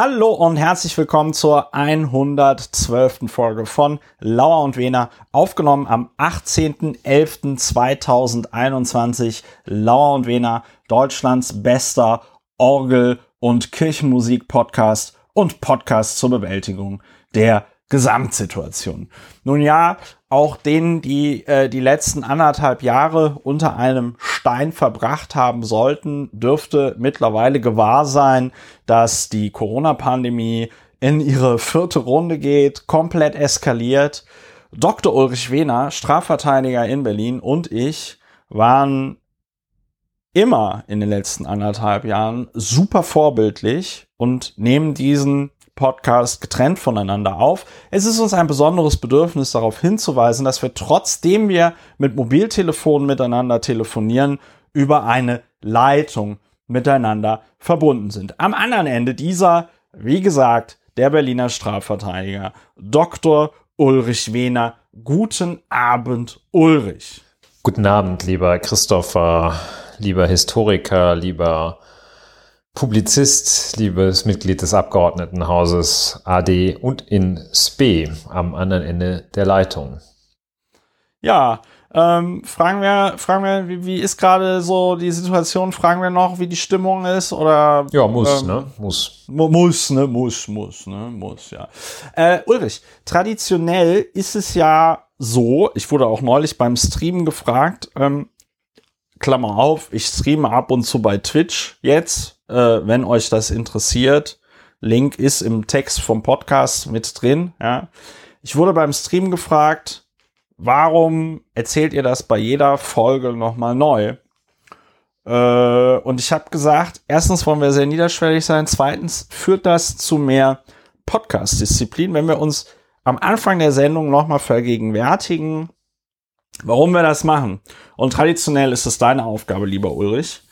Hallo und herzlich willkommen zur 112. Folge von Lauer und Wehner, aufgenommen am 18.11.2021. Lauer und Wehner, Deutschlands bester Orgel- und Kirchenmusik-Podcast und Podcast zur Bewältigung der Gesamtsituation. Nun ja, auch denen, die äh, die letzten anderthalb Jahre unter einem Stein verbracht haben sollten, dürfte mittlerweile gewahr sein, dass die Corona-Pandemie in ihre vierte Runde geht, komplett eskaliert. Dr. Ulrich Wehner, Strafverteidiger in Berlin und ich waren immer in den letzten anderthalb Jahren super vorbildlich und nehmen diesen Podcast getrennt voneinander auf. Es ist uns ein besonderes Bedürfnis darauf hinzuweisen, dass wir trotzdem wir mit Mobiltelefonen miteinander telefonieren, über eine Leitung miteinander verbunden sind. Am anderen Ende dieser, wie gesagt, der Berliner Strafverteidiger Dr. Ulrich Wehner. Guten Abend, Ulrich. Guten Abend, lieber Christopher, lieber Historiker, lieber Publizist, liebes Mitglied des Abgeordnetenhauses AD und in SPE am anderen Ende der Leitung. Ja, ähm, fragen wir, fragen wir, wie, wie ist gerade so die Situation? Fragen wir noch, wie die Stimmung ist oder? Ja, muss, ähm, ne? Muss. mu- Muss, ne? Muss, muss, ne? Muss, ja. Äh, Ulrich, traditionell ist es ja so, ich wurde auch neulich beim Streamen gefragt, ähm, Klammer auf, ich streame ab und zu bei Twitch jetzt, äh, wenn euch das interessiert. Link ist im Text vom Podcast mit drin, ja. Ich wurde beim Stream gefragt, warum erzählt ihr das bei jeder Folge nochmal neu? Äh, und ich habe gesagt, erstens wollen wir sehr niederschwellig sein, zweitens führt das zu mehr Podcast-Disziplin, wenn wir uns am Anfang der Sendung nochmal vergegenwärtigen, warum wir das machen. Und traditionell ist es deine Aufgabe, lieber Ulrich,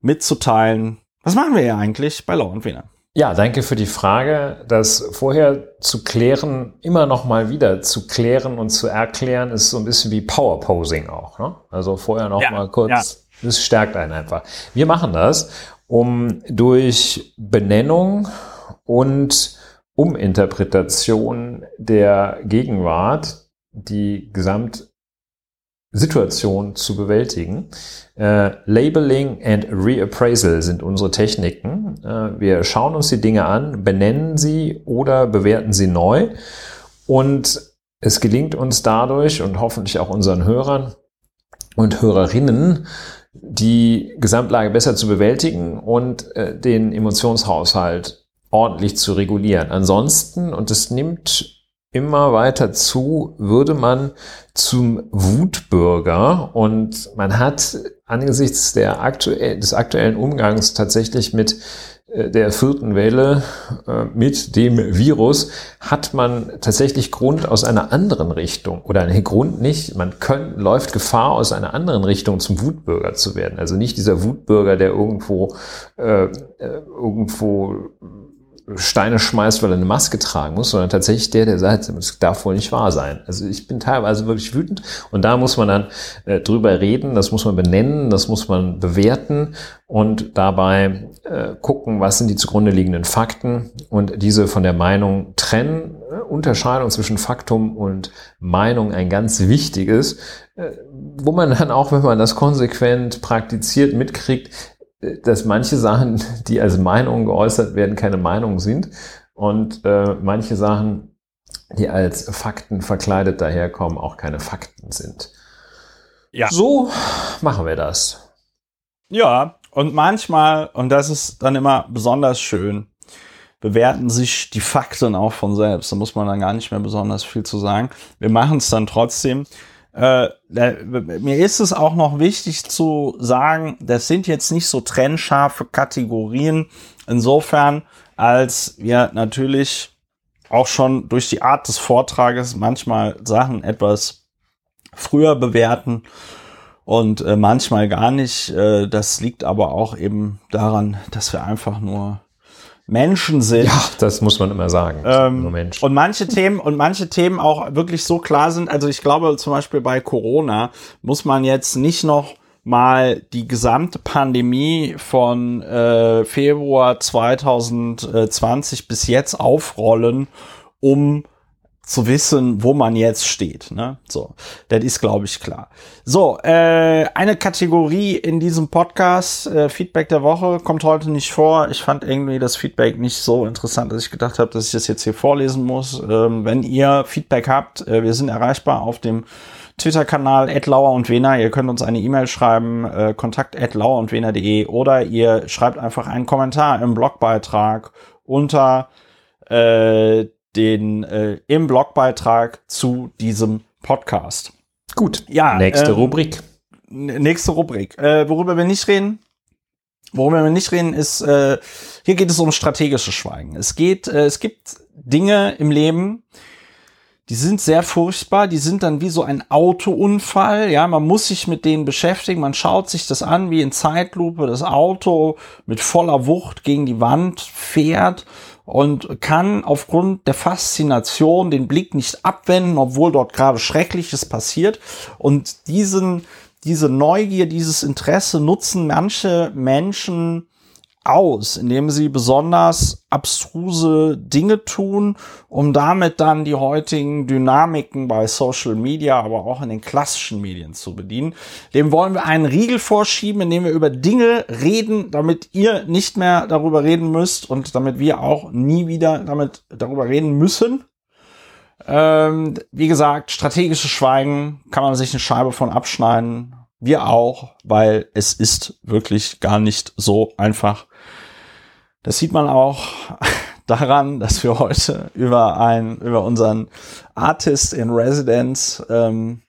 mitzuteilen, was machen wir hier eigentlich bei Lau und Wiener? Ja, danke für die Frage. Das vorher zu klären, immer noch mal wieder zu klären und zu erklären, ist so ein bisschen wie Powerposing auch. Ne? Also vorher noch Ja, mal kurz, ja. das stärkt einen einfach. Wir machen das, um durch Benennung und Uminterpretation der Gegenwart die Gesamtsituation zu bewältigen. Äh, Labeling and Reappraisal sind unsere Techniken. Äh, wir schauen uns die Dinge an, benennen sie oder bewerten sie neu. Und es gelingt uns dadurch und hoffentlich auch unseren Hörern und Hörerinnen, die Gesamtlage besser zu bewältigen und äh, den Emotionshaushalt ordentlich zu regulieren. Ansonsten, und es nimmt immer weiter zu, würde man zum Wutbürger und man hat angesichts der aktuell, des aktuellen Umgangs tatsächlich mit äh, der vierten Welle, äh, mit dem Virus, hat man tatsächlich Grund aus einer anderen Richtung oder nee, Grund nicht, man könnt, läuft Gefahr aus einer anderen Richtung zum Wutbürger zu werden. Also nicht dieser Wutbürger, der irgendwo, äh, äh, irgendwo Steine schmeißt, weil er eine Maske tragen muss, sondern tatsächlich der, der sagt, das darf wohl nicht wahr sein. Also ich bin teilweise wirklich wütend und da muss man dann äh, drüber reden, das muss man benennen, das muss man bewerten und dabei äh, gucken, was sind die zugrunde liegenden Fakten und diese von der Meinung trennen. Äh, Unterscheidung zwischen Faktum und Meinung ein ganz wichtiges, äh, wo man dann auch, wenn man das konsequent praktiziert, mitkriegt, dass manche Sachen, die als Meinung geäußert werden, keine Meinung sind und äh, manche Sachen, die als Fakten verkleidet daherkommen, auch keine Fakten sind. Ja. So machen wir das. Ja, und manchmal, und das ist dann immer besonders schön, bewerten sich die Fakten auch von selbst. Da muss man dann gar nicht mehr besonders viel zu sagen. Wir machen es dann trotzdem. Äh, mir ist es auch noch wichtig zu sagen, das sind jetzt nicht so trennscharfe Kategorien. Insofern, als wir natürlich auch schon durch die Art des Vortrages manchmal Sachen etwas früher bewerten und äh, manchmal gar nicht. Äh, das liegt aber auch eben daran, dass wir einfach nur Menschen sind. Ja, das muss man immer sagen. Ähm, Nur. Und manche Themen und manche Themen auch wirklich so klar sind. Also ich glaube zum Beispiel bei Corona muss man jetzt nicht noch mal die gesamte Pandemie von äh, Februar 2020 bis jetzt aufrollen, um zu wissen, wo man jetzt steht. Ne? So, das ist, glaube ich, klar. So, äh, eine Kategorie in diesem Podcast, äh, Feedback der Woche, kommt heute nicht vor. Ich fand irgendwie das Feedback nicht so interessant, dass ich gedacht habe, dass ich das jetzt hier vorlesen muss. Ähm, wenn ihr Feedback habt, äh, wir sind erreichbar auf dem Twitter-Kanal Lauer und Wena. Ihr könnt uns eine E-Mail schreiben, äh, kontakt lauer und wena.de oder ihr schreibt einfach einen Kommentar im Blogbeitrag unter äh, den äh, im Blogbeitrag zu diesem Podcast. Gut. Ja. Nächste ähm, Rubrik. Nächste Rubrik. Äh, worüber wir nicht reden, worüber wir nicht reden, ist, äh, hier geht es um strategisches Schweigen. Es geht, äh, es gibt Dinge im Leben, die sind sehr furchtbar, die sind dann wie so ein Autounfall, ja, man muss sich mit denen beschäftigen, man schaut sich das an, wie in Zeitlupe das Auto mit voller Wucht gegen die Wand fährt und kann aufgrund der Faszination den Blick nicht abwenden, obwohl dort gerade Schreckliches passiert. Und diesen, diese Neugier, dieses Interesse nutzen manche Menschen aus, indem sie besonders abstruse Dinge tun, um damit dann die heutigen Dynamiken bei Social Media, aber auch in den klassischen Medien zu bedienen. Dem wollen wir einen Riegel vorschieben, indem wir über Dinge reden, damit ihr nicht mehr darüber reden müsst und damit wir auch nie wieder damit darüber reden müssen. Ähm, wie gesagt, strategisches Schweigen kann man sich eine Scheibe von abschneiden. Wir auch, weil es ist wirklich gar nicht so einfach das sieht man auch daran, dass wir heute über ein, über unseren Artist in Residence ähm,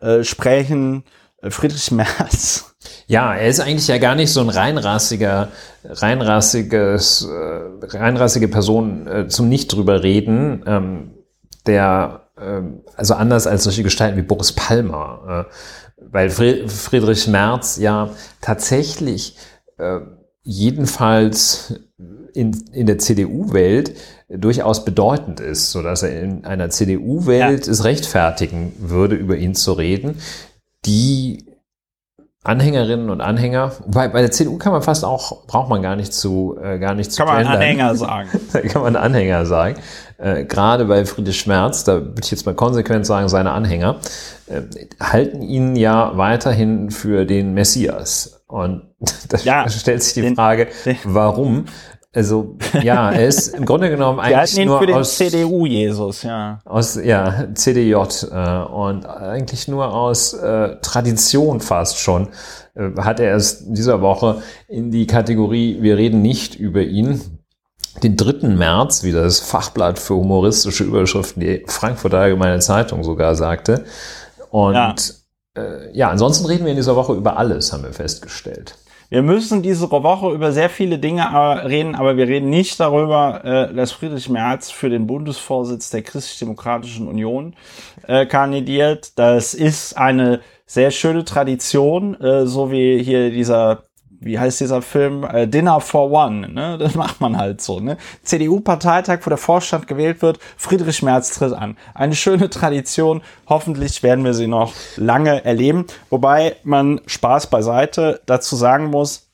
äh, sprechen, äh, Friedrich Merz. Ja, er ist eigentlich ja gar nicht so ein reinrassiger, reinrassiges, äh, reinrassige Person äh, zum nicht drüber reden, ähm, der, äh, also anders als solche Gestalten wie Boris Palmer, äh, weil Friedrich Merz ja tatsächlich äh, jedenfalls in, in der CDU-Welt durchaus bedeutend ist, so dass er in einer CDU-Welt ja. es rechtfertigen würde, über ihn zu reden, die Anhängerinnen und Anhänger, bei, bei der CDU kann man fast auch, braucht man gar nicht zu, äh, gar nicht zu Kann gendern. man Anhänger sagen. kann man Anhänger sagen. Äh, gerade bei Friedrich Schmerz, da würde ich jetzt mal konsequent sagen, seine Anhänger, äh, halten ihn ja weiterhin für den Messias. Und da ja, stellt sich die den, Frage, warum? Also ja, er ist im Grunde genommen eigentlich nur für den aus CDU Jesus, ja. Aus ja CDJ äh, und eigentlich nur aus äh, Tradition fast schon äh, hat er es dieser Woche in die Kategorie Wir reden nicht über ihn den 3. März, wie das Fachblatt für humoristische Überschriften, die Frankfurter Allgemeine Zeitung sogar sagte. Und ja äh, ja, ansonsten reden wir in dieser Woche über alles, haben wir festgestellt. Wir müssen diese Woche über sehr viele Dinge äh, reden, aber wir reden nicht darüber, äh, dass Friedrich Merz für den Bundesvorsitz der Christlich-Demokratischen Union äh, kandidiert. Das ist eine sehr schöne Tradition, so wie hier dieser wie heißt dieser Film? Äh, Dinner for One, ne? Das macht man halt so, ne? CDU-Parteitag, wo der Vorstand gewählt wird, Friedrich Merz tritt an. Eine schöne Tradition. Hoffentlich werden wir sie noch lange erleben. Wobei man Spaß beiseite dazu sagen muss,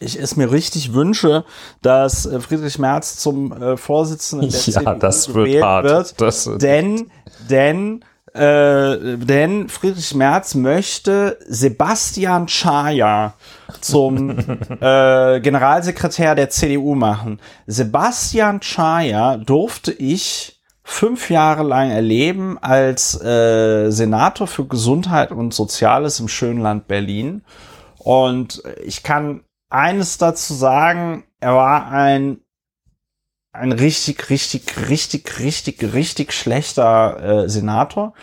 ich es mir richtig wünsche, dass äh, Friedrich Merz zum äh, Vorsitzenden der ja, CDU das wird gewählt hart. wird. Das, denn, denn äh, denn Friedrich Merz möchte Sebastian Schaja zum äh, Generalsekretär der CDU machen. Sebastian Schaja durfte ich fünf Jahre lang erleben als äh, Senator für Gesundheit und Soziales im schönen Land Berlin. Und ich kann eines dazu sagen, er war ein ein richtig, richtig, richtig, richtig, richtig schlechter äh, Senator.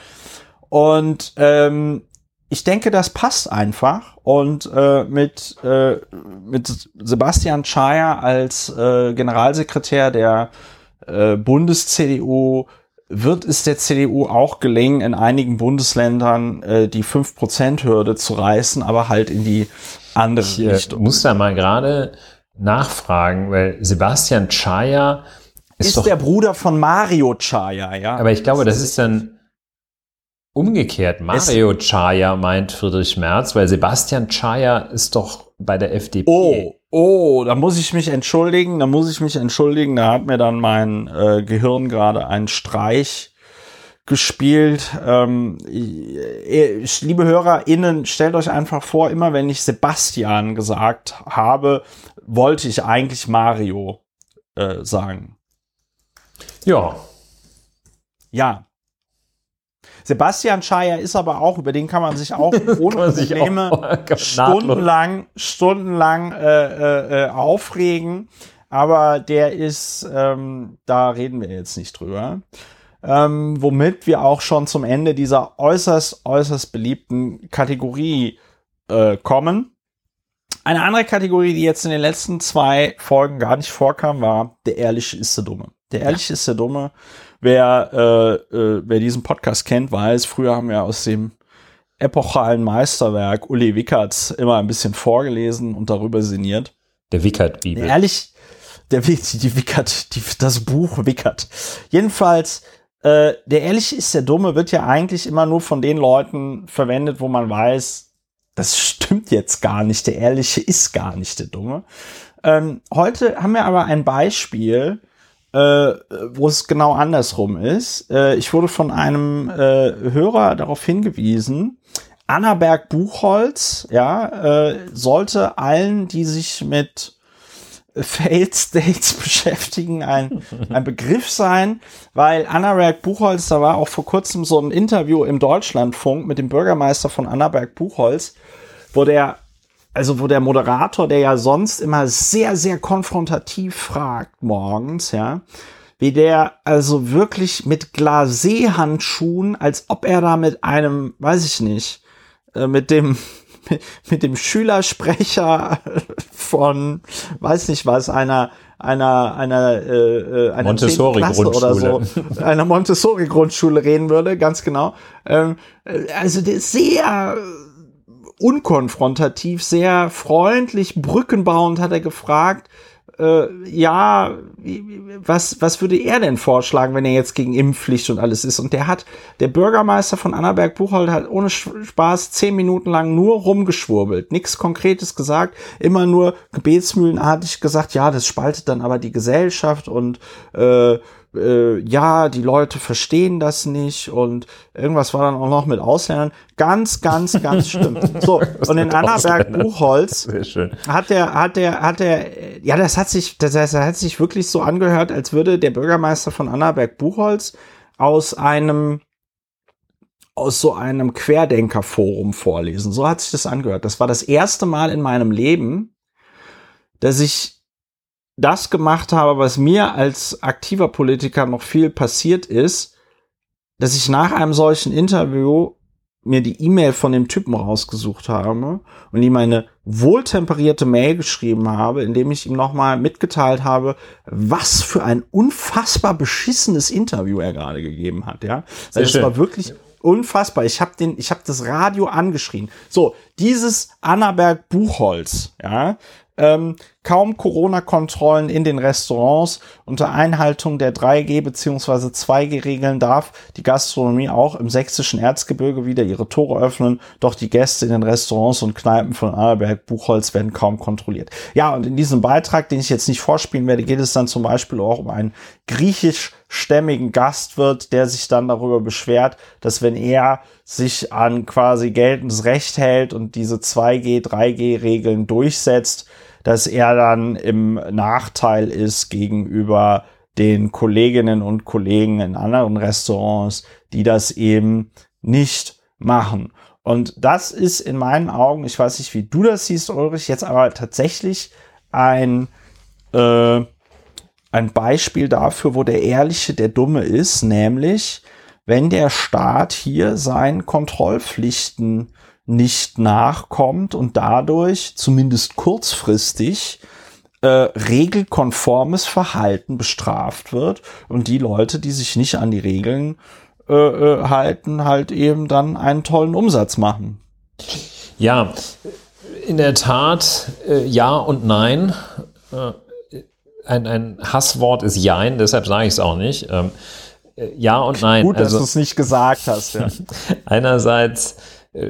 Und ähm, ich denke, das passt einfach. Und äh, mit, äh, mit Sebastian Schaja als äh, Generalsekretär der äh, Bundes-CDU wird es der CDU auch gelingen, in einigen Bundesländern äh, die 5%-Hürde zu reißen, aber halt in die andere ich, Richtung. Ich muss da mal gerade nachfragen, weil Sebastian Chaya ist, ist der Bruder von Mario Chaya, ja. Aber ich glaube, das ist dann Umgekehrt, Mario Chaya meint Friedrich Merz, weil Sebastian Chaya ist doch bei der FDP. Oh, oh, da muss ich mich entschuldigen, da muss ich mich entschuldigen, da hat mir dann mein äh, Gehirn gerade einen Streich gespielt. Ähm, ich, liebe HörerInnen, stellt euch einfach vor, immer wenn ich Sebastian gesagt habe, wollte ich eigentlich Mario äh, sagen. Ja. Ja. Sebastian Scheier ist aber auch, über den kann man sich auch ohne Probleme auch, stundenlang, stundenlang äh, äh, äh, aufregen. Aber der ist, ähm, da reden wir jetzt nicht drüber ähm, womit wir auch schon zum Ende dieser äußerst, äußerst beliebten Kategorie äh, kommen. Eine andere Kategorie, die jetzt in den letzten zwei Folgen gar nicht vorkam, war der Ehrliche ist der Dumme. Der Ehrliche ist der Dumme. Wer, äh, äh, wer diesen Podcast kennt, weiß, früher haben wir aus dem epochalen Meisterwerk Uli Wickerts immer ein bisschen vorgelesen und darüber sinniert. Der Wickert-Bibel. Ehrlich, der die, die Wickert, die, das Buch Wickert. Jedenfalls äh, der Ehrliche ist der Dumme wird ja eigentlich immer nur von den Leuten verwendet, wo man weiß, das stimmt jetzt gar nicht. Der Ehrliche ist gar nicht der Dumme. Ähm, heute haben wir aber ein Beispiel, äh, wo es genau andersrum ist. Äh, ich wurde von einem äh, Hörer darauf hingewiesen, Annaberg Buchholz, ja, äh, sollte allen, die sich mit Failed States beschäftigen ein, ein Begriff sein, weil Annaberg Buchholz, da war auch vor kurzem so ein Interview im Deutschlandfunk mit dem Bürgermeister von Annaberg Buchholz, wo der, also wo der Moderator, der ja sonst immer sehr, sehr konfrontativ fragt morgens, ja, wie der also wirklich mit Glacé-Handschuhen, als ob er da mit einem, weiß ich nicht, äh, mit dem mit dem Schülersprecher von, weiß nicht was, einer einer einer äh, äh einer Montessori Grundschule oder so, einer Montessori Grundschule reden würde, ganz genau. Ähm, äh, also der sehr unkonfrontativ, sehr freundlich, brückenbauend hat er gefragt, äh, ja, was, was würde er denn vorschlagen, wenn er jetzt gegen Impfpflicht und alles ist? Und der hat, der Bürgermeister von Annaberg-Buchholz hat ohne Spaß zehn Minuten lang nur rumgeschwurbelt, nichts Konkretes gesagt, immer nur gebetsmühlenartig gesagt, ja, das spaltet dann aber die Gesellschaft und äh, äh, ja, die Leute verstehen das nicht und irgendwas war dann auch noch mit Ausländern. Ganz, ganz, ganz schlimm. So, und in Annaberg Buchholz hat der, hat der, hat der, ja, das hat sich, das, das hat sich wirklich so angehört, als würde der Bürgermeister von Annaberg Buchholz aus einem aus so einem Querdenkerforum vorlesen. So hat sich das angehört. Das war das erste Mal in meinem Leben, dass ich das gemacht habe, was mir als aktiver Politiker noch viel passiert ist, dass ich nach einem solchen Interview mir die E-Mail von dem Typen rausgesucht habe und ihm eine wohltemperierte Mail geschrieben habe, indem ich ihm nochmal mitgeteilt habe, was für ein unfassbar beschissenes Interview er gerade gegeben hat, ja. Sehr das schön. war wirklich unfassbar. Ich habe den, ich habe das Radio angeschrien. So, dieses Annaberg Buchholz, ja, ähm, kaum Corona-Kontrollen in den Restaurants. Unter Einhaltung der 3G bzw. 2G-Regeln darf die Gastronomie auch im sächsischen Erzgebirge wieder ihre Tore öffnen, doch die Gäste in den Restaurants und Kneipen von Annaberg Buchholz werden kaum kontrolliert. Ja, und in diesem Beitrag, den ich jetzt nicht vorspielen werde, geht es dann zum Beispiel auch um einen griechischstämmigen Gastwirt, der sich dann darüber beschwert, dass wenn er sich an quasi geltendes Recht hält und diese 2G, 3G-Regeln durchsetzt, dass er dann im Nachteil ist gegenüber den Kolleginnen und Kollegen in anderen Restaurants, die das eben nicht machen. Und das ist in meinen Augen, ich weiß nicht, wie du das siehst, Ulrich, jetzt aber tatsächlich ein, äh, ein Beispiel dafür, wo der Ehrliche der Dumme ist, nämlich wenn der Staat hier seinen Kontrollpflichten nicht nachkommt und dadurch zumindest kurzfristig äh, regelkonformes Verhalten bestraft wird und die Leute, die sich nicht an die Regeln äh, äh, halten, halt eben dann einen tollen Umsatz machen. Ja, in der Tat äh, ja und nein. Äh, ein, ein Hasswort ist Jein, deshalb sage ich es auch nicht. Ähm, äh, ja und nein. Gut, dass also, du es nicht gesagt hast. Ja. einerseits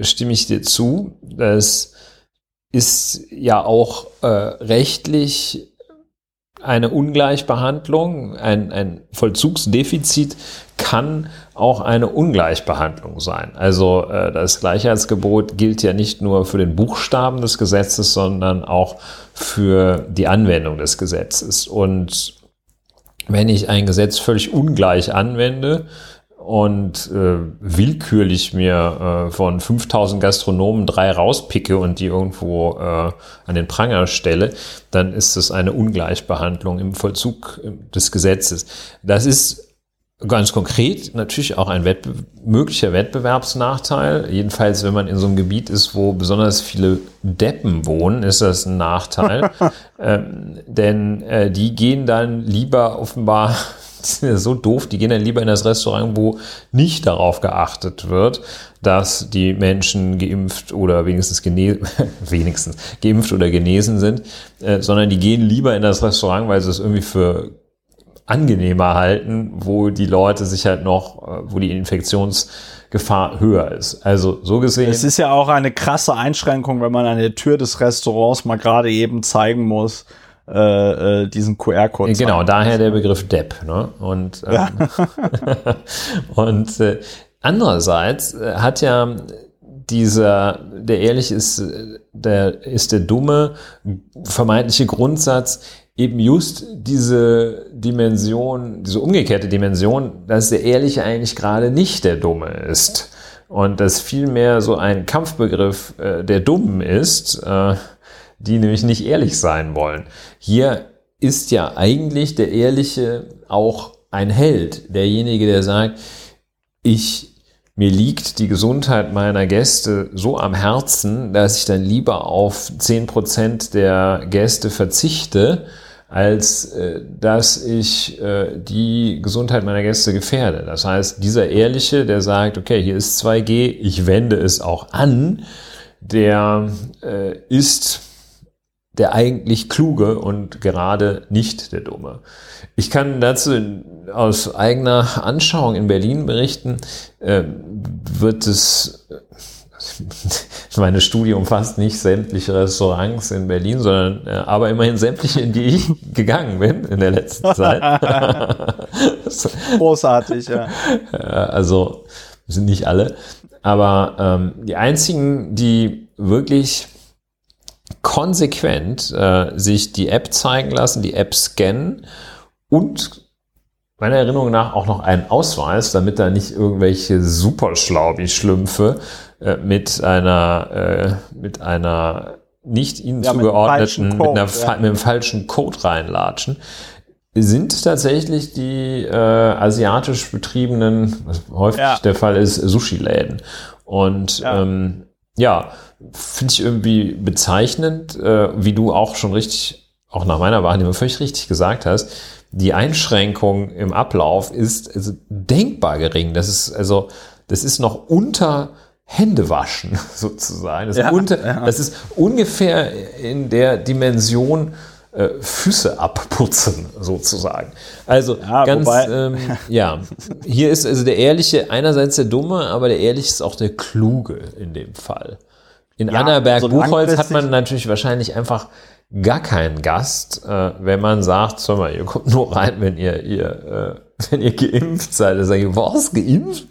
stimme ich dir zu, das ist ja auch äh, rechtlich eine Ungleichbehandlung, ein, ein Vollzugsdefizit kann auch eine Ungleichbehandlung sein. Also äh, das Gleichheitsgebot gilt ja nicht nur für den Buchstaben des Gesetzes, sondern auch für die Anwendung des Gesetzes. Und wenn ich ein Gesetz völlig ungleich anwende, und äh, willkürlich mir äh, von 5000 Gastronomen drei rauspicke und die irgendwo äh, an den Pranger stelle, dann ist es eine Ungleichbehandlung im Vollzug äh, des Gesetzes. Das ist ganz konkret natürlich auch ein Wettbe möglicher Wettbewerbsnachteil. Jedenfalls, wenn man in so einem Gebiet ist, wo besonders viele Deppen wohnen, ist das ein Nachteil. ähm, denn äh, die gehen dann lieber offenbar sind ja so doof, die gehen dann lieber in das Restaurant, wo nicht darauf geachtet wird, dass die Menschen geimpft oder wenigstens genesen, wenigstens geimpft oder genesen sind, äh, sondern die gehen lieber in das Restaurant, weil sie es irgendwie für angenehmer halten, wo die Leute sich halt noch, äh, wo die Infektionsgefahr höher ist. Also so gesehen. Es ist ja auch eine krasse Einschränkung, wenn man an der Tür des Restaurants mal gerade eben zeigen muss, äh, äh, diesen QR-Code. Genau, daher der Begriff Depp. Ne? Und, ähm, ja. und äh, andererseits äh, hat ja dieser, der ehrlich ist, der ist der dumme, vermeintliche Grundsatz, eben just diese Dimension, diese umgekehrte Dimension, dass der Ehrliche eigentlich gerade nicht der Dumme ist. Und dass vielmehr so ein Kampfbegriff äh, der Dummen ist, äh, die nämlich nicht ehrlich sein wollen. Hier ist ja eigentlich der Ehrliche auch ein Held, derjenige, der sagt, ich mir liegt die Gesundheit meiner Gäste so am Herzen, dass ich dann lieber auf zehn Prozent der Gäste verzichte, als äh, dass ich äh, die Gesundheit meiner Gäste gefährde. Das heißt, dieser Ehrliche, der sagt, okay, hier ist 2G, ich wende es auch an, der äh, ist der eigentlich Kluge und gerade nicht der Dumme. Ich kann dazu aus eigener Anschauung in Berlin berichten, äh, wird es, meine Studie umfasst nicht sämtliche Restaurants in Berlin, sondern äh, aber immerhin sämtliche, in die ich gegangen bin in der letzten Zeit. Großartig, ja. Also sind nicht alle, aber ähm, die einzigen, die wirklich konsequent äh, sich die App zeigen lassen, die App scannen und meiner Erinnerung nach auch noch einen Ausweis, damit da nicht irgendwelche Superschlaubi-Schlümpfe äh, mit einer äh, mit einer nicht ihnen ja, zugeordneten, mit, Code, mit, einer, ja. mit einem falschen Code reinlatschen, sind tatsächlich die äh, asiatisch betriebenen, was häufig ja. der Fall ist, Sushi-Läden. Und ja, ähm, ja finde ich irgendwie bezeichnend, äh, wie du auch schon richtig, auch nach meiner Wahrnehmung völlig richtig gesagt hast. Die Einschränkung im Ablauf ist also denkbar gering. Das ist also, das ist noch unter Händewaschen sozusagen. Das, ja, unter, ja. das ist ungefähr in der Dimension äh, Füße abputzen sozusagen. Also ja, ganz, ähm, ja, hier ist also der Ehrliche einerseits der Dumme, aber der Ehrliche ist auch der Kluge in dem Fall. In ja, Annaberg-Buchholz so hat man natürlich wahrscheinlich einfach gar keinen Gast, äh, wenn man sagt, sag mal, ihr kommt nur rein, wenn ihr, ihr äh, wenn ihr geimpft seid. Dann sage ich, was, geimpft?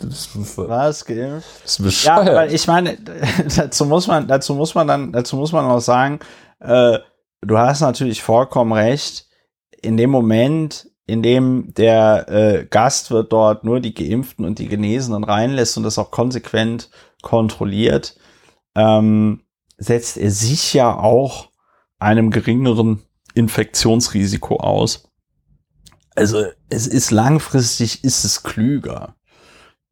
Was, geimpft? Das ist bescheuert. Ja, weil ich meine, dazu muss man, dazu muss man dann, dazu muss man auch sagen, äh, du hast natürlich vollkommen recht. In dem Moment, in dem der äh, Gastwirt dort nur die Geimpften und die Genesenen reinlässt und das auch konsequent kontrolliert, ähm, setzt er sich ja auch einem geringeren Infektionsrisiko aus. Also es ist langfristig, ist es klüger,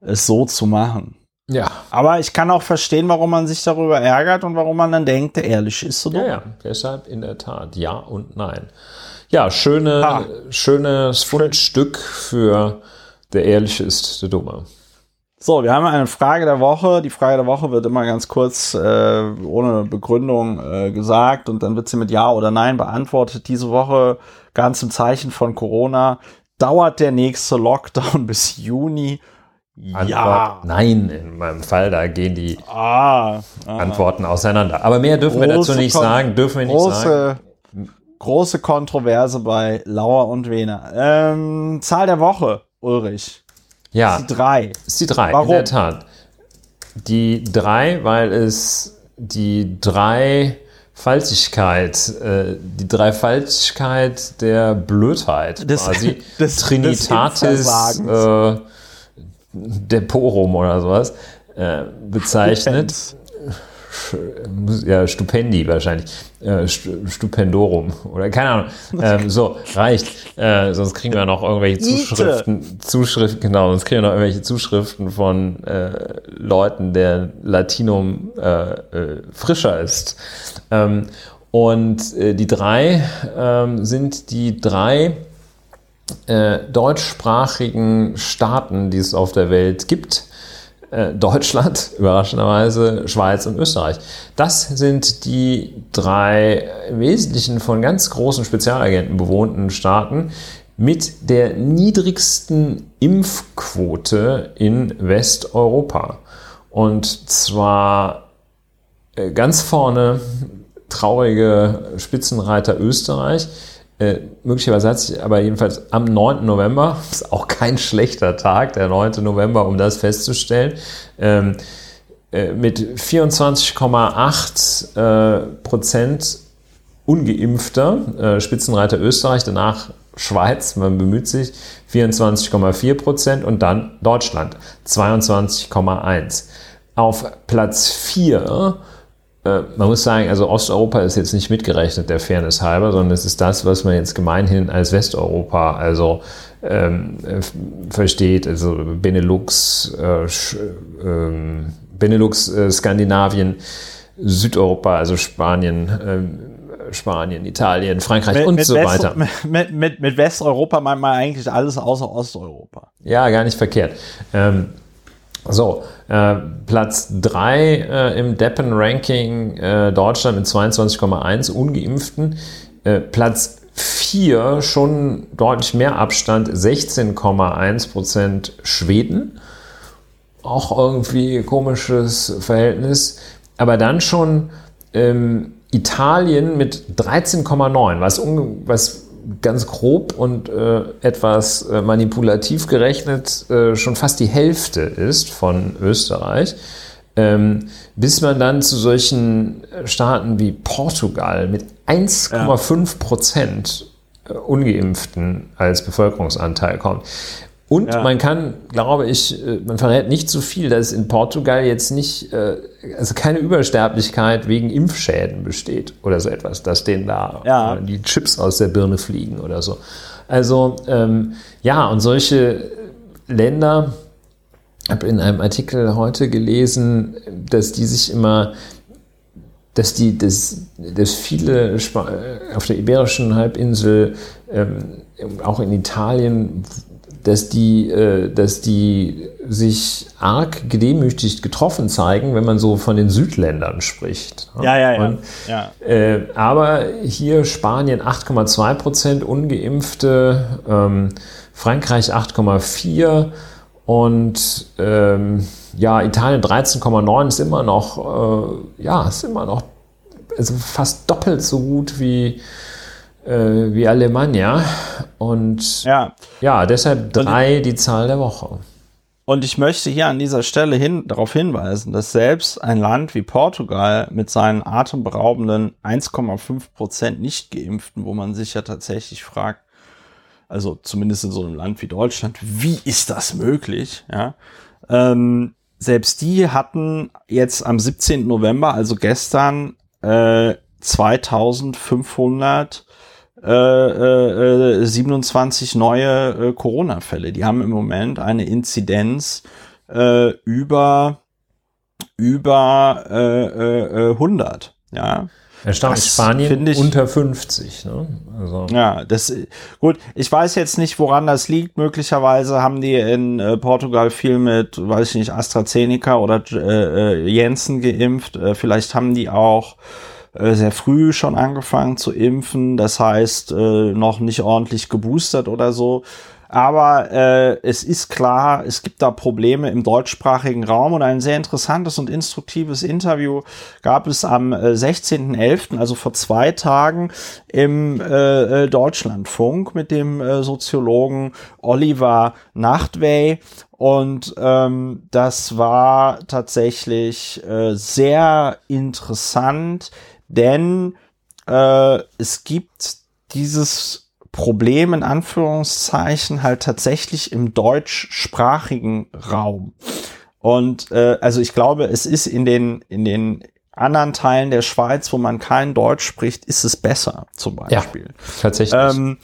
es so zu machen. Ja. Aber ich kann auch verstehen, warum man sich darüber ärgert und warum man dann denkt, der ehrlich ist so dumm. Ja, ja, deshalb in der Tat ja und nein. Ja, schöne, ah. schönes Fundstück für der Ehrliche ist der Dumme. So, wir haben eine Frage der Woche. Die Frage der Woche wird immer ganz kurz äh, ohne Begründung äh, gesagt und dann wird sie mit Ja oder Nein beantwortet. Diese Woche ganz im Zeichen von Corona. dauert der nächste Lockdown bis Juni? Antwort, ja. Nein, in meinem Fall, da gehen die ah, ah. Antworten auseinander. Aber mehr dürfen große wir dazu nicht sagen, dürfen wir nicht große, sagen. Große Kontroverse bei Lauer und Wehner. Ähm, Zahl der Woche, Ulrich. Ja. Ist die drei. Ist die drei, Warum? in der Tat. Die drei, weil es die drei Faltigkeit, äh, die Dreifaltigkeit der Blödheit des, quasi. Des, Trinitatis äh, Deporum oder sowas äh, bezeichnet. Ja, Stupendi wahrscheinlich. Äh, Stupendorum oder keine Ahnung. Ähm, so, reicht. Äh, sonst kriegen wir noch irgendwelche Zuschriften. Zuschriften, genau, sonst kriegen wir noch irgendwelche Zuschriften von äh, Leuten, der Latinum äh, äh, frischer ist. Ähm, und die drei ähm, sind die drei deutschsprachigen Staaten, die es auf der Welt gibt. Äh, Deutschland, überraschenderweise, Schweiz und Österreich. Das sind die drei Wesentlichen von ganz großen Spezialagenten bewohnten Staaten mit der niedrigsten Impfquote in Westeuropa. Und zwar äh, ganz vorne traurige Spitzenreiter Österreich. Äh, möglicherweise hat sich aber jedenfalls am 9. November, ist auch kein schlechter Tag, der 9. November, um das festzustellen, ähm, äh, mit 24,8 äh, Prozent ungeimpfter, äh, Spitzenreiter Österreich, danach Schweiz, man bemüht sich, 24,4 Prozent und dann Deutschland, 22,1. Auf Platz 4 äh, man muss sagen, also Osteuropa ist jetzt nicht mitgerechnet, der Fairness halber, sondern es ist das, was man jetzt gemeinhin als Westeuropa, also ähm, äh, versteht, also Benelux, äh, ähm, Benelux, äh, Skandinavien, Südeuropa, also Spanien, ähm, Spanien, Italien, Frankreich mit, und mit so West, weiter. Mit, mit, mit Westeuropa meint man eigentlich alles außer Osteuropa. Ja, gar nicht verkehrt. Ähm, so, äh, Platz 3 äh, im Deppen-Ranking äh, Deutschland mit 22,1 Ungeimpften. Äh, Platz 4 schon deutlich mehr Abstand, 16,1 Prozent Schweden. Auch irgendwie komisches Verhältnis. Aber dann schon ähm, Italien mit 13,9, was, was ganz grob und äh, etwas äh, manipulativ gerechnet äh, schon fast die Hälfte ist von Österreich, ähm, bis man dann zu solchen Staaten wie Portugal mit 1,5 Prozent äh, Ungeimpften als Bevölkerungsanteil kommt. Und ja. man kann, glaube ich, äh, man verrät nicht so viel, dass in Portugal jetzt nicht, äh, also keine Übersterblichkeit wegen Impfschäden besteht oder so etwas, dass denen da ja. die Chips aus der Birne fliegen oder so. Also ähm, ja, und solche Länder, ich habe in einem Artikel heute gelesen, dass die sich immer dass die, dass, dass viele auf der Iberischen Halbinsel, ähm, auch in Italien, dass die, äh, dass die sich arg gedemütigt getroffen zeigen, wenn man so von den Südländern spricht. Ja, ja, ja. Und, ja. Äh, aber hier Spanien 8,2 Prozent ungeimpfte, ähm, Frankreich 8,4 und ähm, ja, Italien 13,9 ist immer noch, äh, ja, ist immer noch also fast doppelt so gut wie äh, wie Alemannia. Und ja, ja deshalb drei und, die Zahl der Woche. Und ich möchte hier an dieser Stelle hin, darauf hinweisen, dass selbst ein Land wie Portugal mit seinen atemberaubenden 1,5 Prozent Nicht-Geimpften, wo man sich ja tatsächlich fragt, also zumindest in so einem Land wie Deutschland, wie ist das möglich? Ja, ähm, selbst die hatten jetzt am 17. November, also gestern, äh, 2500 äh, äh, 27 neue äh, Corona-Fälle. Die haben im Moment eine Inzidenz äh, über über äh, äh, 100. Ja. Erstaunlich Spanien ich, unter 50. Ne? Also. Ja, das gut. Ich weiß jetzt nicht, woran das liegt. Möglicherweise haben die in äh, Portugal viel mit, weiß ich nicht, AstraZeneca oder äh, äh Jensen geimpft. Äh, vielleicht haben die auch äh, sehr früh schon angefangen zu impfen, das heißt äh, noch nicht ordentlich geboostert oder so. Aber äh, es ist klar, es gibt da Probleme im deutschsprachigen Raum und ein sehr interessantes und instruktives Interview gab es am äh, 16.11., also vor zwei Tagen, im äh, äh, Deutschlandfunk mit dem äh, Soziologen Oliver Nachtwey. Und ähm, das war tatsächlich äh, sehr interessant, denn äh, es gibt dieses Problem in Anführungszeichen halt tatsächlich im deutschsprachigen Raum. Und äh, also ich glaube, es ist in den in den anderen Teilen der Schweiz, wo man kein Deutsch spricht, ist es besser, zum Beispiel. Ja, tatsächlich. Ähm,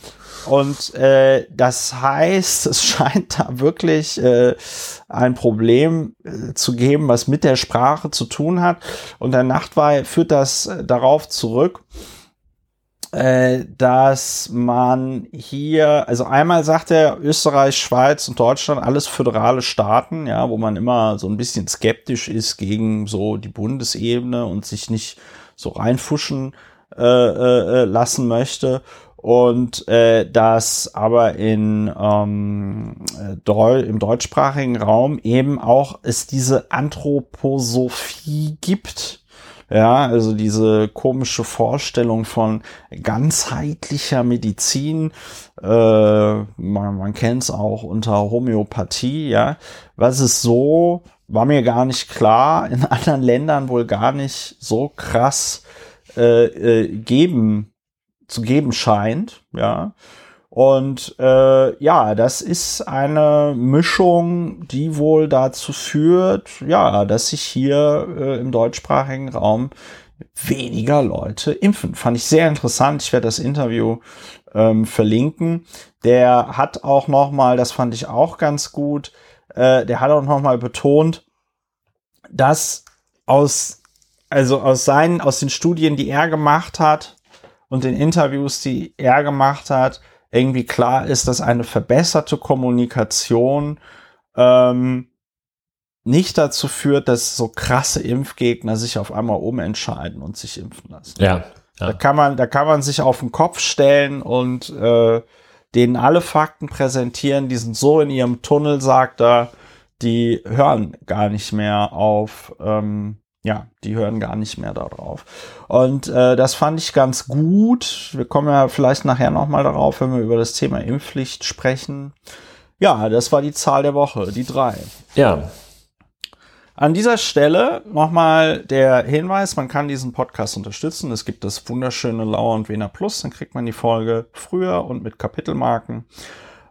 und äh, das heißt, es scheint da wirklich äh, ein Problem äh, zu geben, was mit der Sprache zu tun hat. Und der Nachtweih führt das äh, darauf zurück, äh, dass man hier, also einmal sagt er Österreich, Schweiz und Deutschland alles föderale Staaten, ja, wo man immer so ein bisschen skeptisch ist gegen so die Bundesebene und sich nicht so reinfuschen äh, äh, lassen möchte und äh, dass aber in ähm, Deu im deutschsprachigen Raum eben auch es diese Anthroposophie gibt, ja, also diese komische Vorstellung von ganzheitlicher Medizin, äh, man, man kennt es auch unter Homöopathie, ja, was es so, war mir gar nicht klar, in anderen Ländern wohl gar nicht so krass äh, äh, geben, zu geben scheint, ja. Und äh, ja, das ist eine Mischung, die wohl dazu führt, ja, dass sich hier äh, im deutschsprachigen Raum weniger Leute impfen. Fand ich sehr interessant. Ich werde das Interview ähm, verlinken. Der hat auch noch mal, das fand ich auch ganz gut, äh, der hat auch noch mal betont, dass aus also aus seinen aus den Studien, die er gemacht hat und den Interviews, die er gemacht hat, irgendwie klar ist, dass eine verbesserte Kommunikation ähm, nicht dazu führt, dass so krasse Impfgegner sich auf einmal umentscheiden und sich impfen lassen. Ja. ja. Da kann man, da kann man sich auf den Kopf stellen und äh, denen alle Fakten präsentieren. Die sind so in ihrem Tunnel, sagt er, die hören gar nicht mehr auf ähm, ja, die hören gar nicht mehr darauf. Und äh, das fand ich ganz gut. Wir kommen ja vielleicht nachher nochmal darauf, wenn wir über das Thema Impfpflicht sprechen. Ja, das war die Zahl der Woche, die drei. Ja. An dieser Stelle nochmal der Hinweis, man kann diesen Podcast unterstützen. Es gibt das wunderschöne Lauer und Wiener Plus, dann kriegt man die Folge früher und mit Kapitelmarken.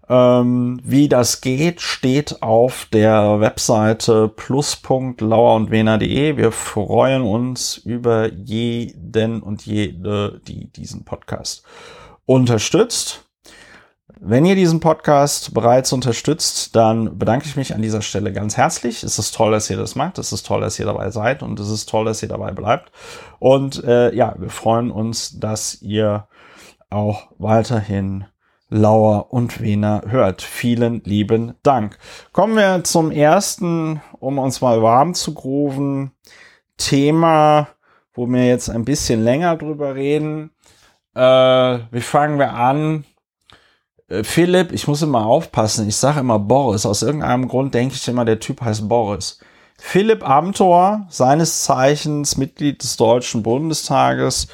Ähm, wie das geht, steht auf der Webseite plus.lauerundwener.de. Wir freuen uns über jeden und jede, die diesen Podcast unterstützt. Wenn ihr diesen Podcast bereits unterstützt, dann bedanke ich mich an dieser Stelle ganz herzlich. Es ist toll, dass ihr das macht. Es ist toll, dass ihr dabei seid und es ist toll, dass ihr dabei bleibt. Und äh, ja, wir freuen uns, dass ihr auch weiterhin Lauer und Wiener hört. Vielen lieben Dank. Kommen wir zum ersten, um uns mal warm zu grooven, Thema, wo wir jetzt ein bisschen länger drüber reden. Äh, wie fangen wir an? Äh, Philipp, ich muss immer aufpassen, ich sage immer Boris. Aus irgendeinem Grund denke ich immer, der Typ heißt Boris. Philipp Amthor, seines Zeichens Mitglied des Deutschen Bundestages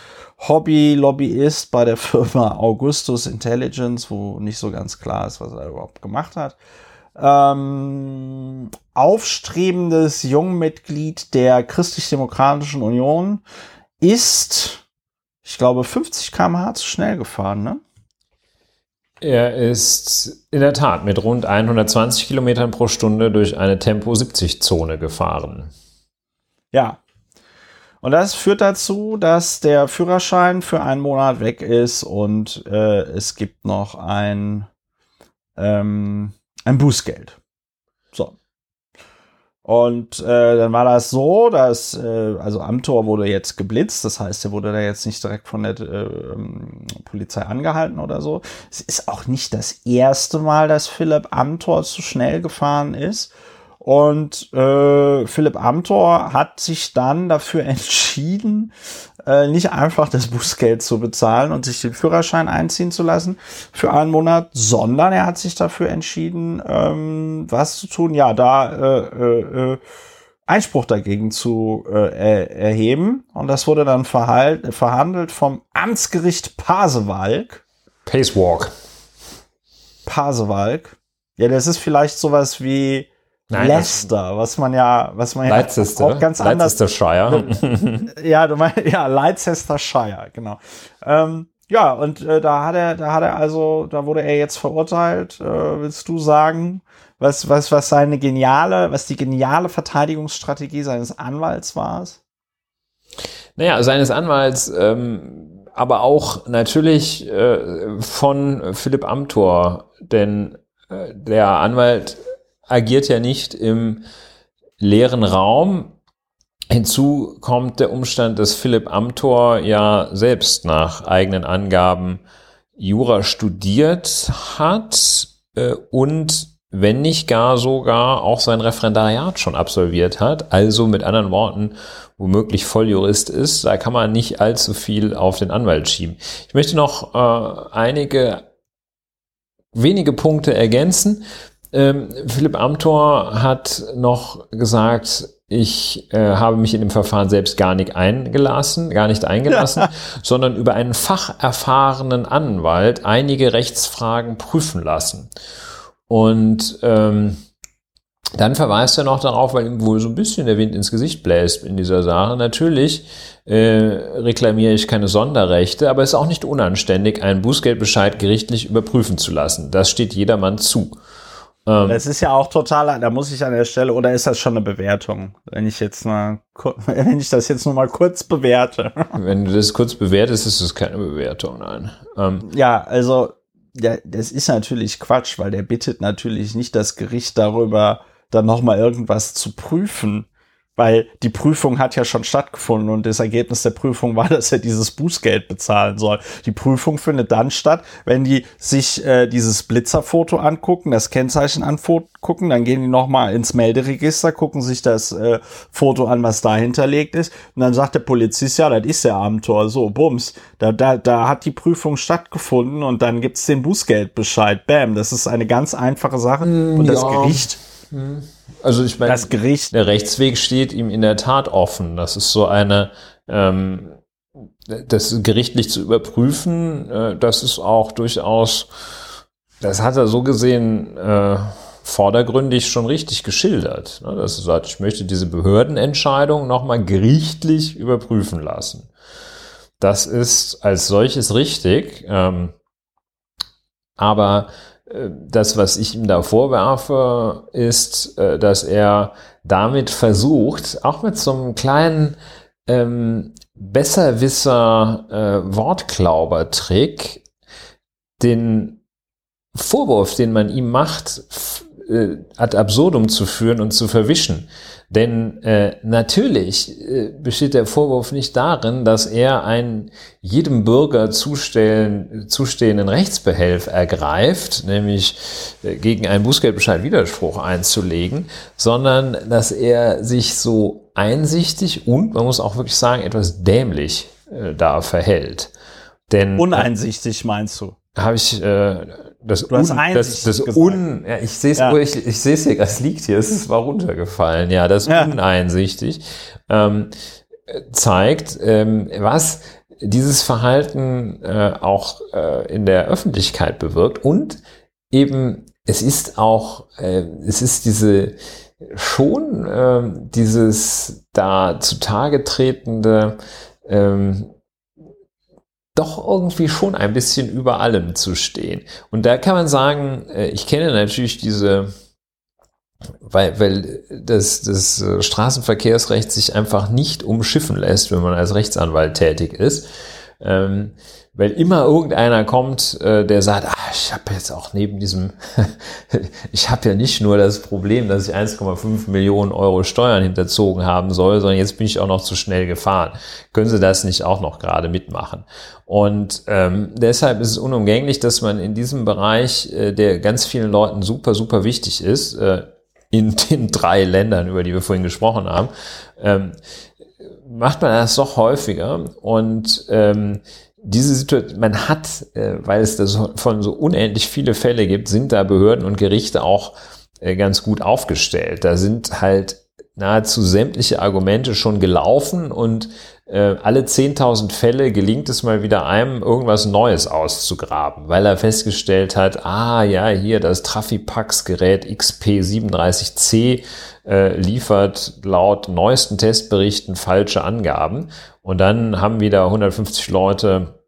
Hobby-Lobbyist bei der Firma Augustus Intelligence, wo nicht so ganz klar ist, was er überhaupt gemacht hat. Ähm, aufstrebendes Jungmitglied der Christlich-Demokratischen Union ist, ich glaube, 50 km/h zu schnell gefahren, ne? Er ist in der Tat mit rund 120 Kilometern pro Stunde durch eine Tempo-70-Zone gefahren. Ja, und das führt dazu, dass der Führerschein für einen Monat weg ist und äh, es gibt noch ein, ähm, ein Bußgeld. So. Und äh, dann war das so, dass, äh, also Amtor wurde jetzt geblitzt, das heißt, er wurde da jetzt nicht direkt von der äh, ähm, Polizei angehalten oder so. Es ist auch nicht das erste Mal, dass Philipp Amtor zu schnell gefahren ist. Und äh, Philipp Amthor hat sich dann dafür entschieden, äh, nicht einfach das Bußgeld zu bezahlen und sich den Führerschein einziehen zu lassen für einen Monat, sondern er hat sich dafür entschieden, ähm, was zu tun, ja, da äh, äh, Einspruch dagegen zu äh, erheben. Und das wurde dann verhalt, verhandelt vom Amtsgericht Pasewalk. Pacewalk. Pasewalk. Ja, das ist vielleicht sowas wie Nein, Leicester, was man ja, was man ja auch ganz anders. Leicestershire. ja, du meinst, ja, Leicestershire, genau. Ähm, ja, und äh, da hat er, da hat er also, da wurde er jetzt verurteilt. Äh, willst du sagen, was, was, was seine geniale, was die geniale Verteidigungsstrategie seines Anwalts war? Naja, seines Anwalts, ähm, aber auch natürlich äh, von Philipp Amthor, denn äh, der Anwalt agiert ja nicht im leeren Raum. Hinzu kommt der Umstand, dass Philipp Amthor ja selbst nach eigenen Angaben Jura studiert hat äh, und wenn nicht gar sogar auch sein Referendariat schon absolviert hat, also mit anderen Worten womöglich Volljurist ist, da kann man nicht allzu viel auf den Anwalt schieben. Ich möchte noch äh, einige wenige Punkte ergänzen. Ähm, Philipp Amthor hat noch gesagt, ich äh, habe mich in dem Verfahren selbst gar nicht eingelassen, gar nicht eingelassen, sondern über einen facherfahrenen Anwalt einige Rechtsfragen prüfen lassen. Und ähm, dann verweist er noch darauf, weil ihm wohl so ein bisschen der Wind ins Gesicht bläst in dieser Sache. Natürlich äh, reklamiere ich keine Sonderrechte, aber es ist auch nicht unanständig, einen Bußgeldbescheid gerichtlich überprüfen zu lassen. Das steht jedermann zu. Ähm, das ist ja auch total, da muss ich an der Stelle, oder ist das schon eine Bewertung? Wenn ich jetzt mal, wenn ich das jetzt nur mal kurz bewerte. Wenn du das kurz bewertest, ist es keine Bewertung, nein. Ähm, ja, also, ja, das ist natürlich Quatsch, weil der bittet natürlich nicht das Gericht darüber, dann nochmal irgendwas zu prüfen weil die Prüfung hat ja schon stattgefunden und das Ergebnis der Prüfung war, dass er dieses Bußgeld bezahlen soll. Die Prüfung findet dann statt, wenn die sich äh, dieses Blitzerfoto angucken, das Kennzeichen angucken, dann gehen die nochmal ins Melderegister, gucken sich das äh, Foto an, was da hinterlegt ist und dann sagt der Polizist, ja, das ist der Abenteuer, so, bums, da, da, da hat die Prüfung stattgefunden und dann gibt's den Bußgeldbescheid, bam, das ist eine ganz einfache Sache mm, und das ja. Gericht. Also ich meine, das Gericht. Der Rechtsweg steht ihm in der Tat offen. Das ist so eine, ähm, das gerichtlich zu überprüfen, äh, das ist auch durchaus, das hat er so gesehen äh, vordergründig schon richtig geschildert. Ne? Dass er sagt, ich möchte diese Behördenentscheidung nochmal gerichtlich überprüfen lassen. Das ist als solches richtig. Ähm, aber das, was ich ihm da vorwerfe, ist, äh, dass er damit versucht, auch mit so einem kleinen ähm, Besserwisser äh, Wortklaubertrick, den Vorwurf, den man ihm macht, äh, ad absurdum zu führen und zu verwischen. Denn äh, natürlich äh, besteht der Vorwurf nicht darin, dass er einen jedem Bürger zustellen, zustehenden Rechtsbehelf ergreift, nämlich äh, gegen einen Bußgeldbescheid Widerspruch einzulegen, sondern dass er sich so einsichtig und, man muss auch wirklich sagen, etwas dämlich äh, da verhält. Denn, Uneinsichtig meinst du? Habe ich äh, das, du un, das, das un, ja, ich sehe es, ja. ich, ich sehe es hier, es liegt hier, es ist war runtergefallen, ja, das ja. uneinsichtig ähm, zeigt, ähm, was dieses Verhalten äh, auch äh, in der Öffentlichkeit bewirkt und eben es ist auch, äh, es ist diese schon äh, dieses da zutage tretende ähm, doch irgendwie schon ein bisschen über allem zu stehen. Und da kann man sagen, äh, ich kenne natürlich diese, weil, weil das, das äh, Straßenverkehrsrecht sich einfach nicht umschiffen lässt, wenn man als Rechtsanwalt tätig ist. Ähm, weil immer irgendeiner kommt, äh, der sagt, ah, ich habe jetzt auch neben diesem, ich habe ja nicht nur das Problem, dass ich 1,5 Millionen Euro Steuern hinterzogen haben soll, sondern jetzt bin ich auch noch zu schnell gefahren. Können Sie das nicht auch noch gerade mitmachen? Und ähm, deshalb ist es unumgänglich, dass man in diesem Bereich, äh, der ganz vielen Leuten super, super wichtig ist, äh, in den drei Ländern, über die wir vorhin gesprochen haben, ähm, macht man das doch häufiger und ähm, diese Situation, man hat, äh, weil es da so, von so unendlich viele Fälle gibt, sind da Behörden und Gerichte auch äh, ganz gut aufgestellt. Da sind halt nahezu sämtliche Argumente schon gelaufen und äh, alle 10.000 Fälle gelingt es mal wieder einem, irgendwas Neues auszugraben, weil er festgestellt hat, ah ja, hier das Trafipax-Gerät XP37C äh, liefert laut neuesten Testberichten falsche Angaben. Und dann haben wieder 150 Leute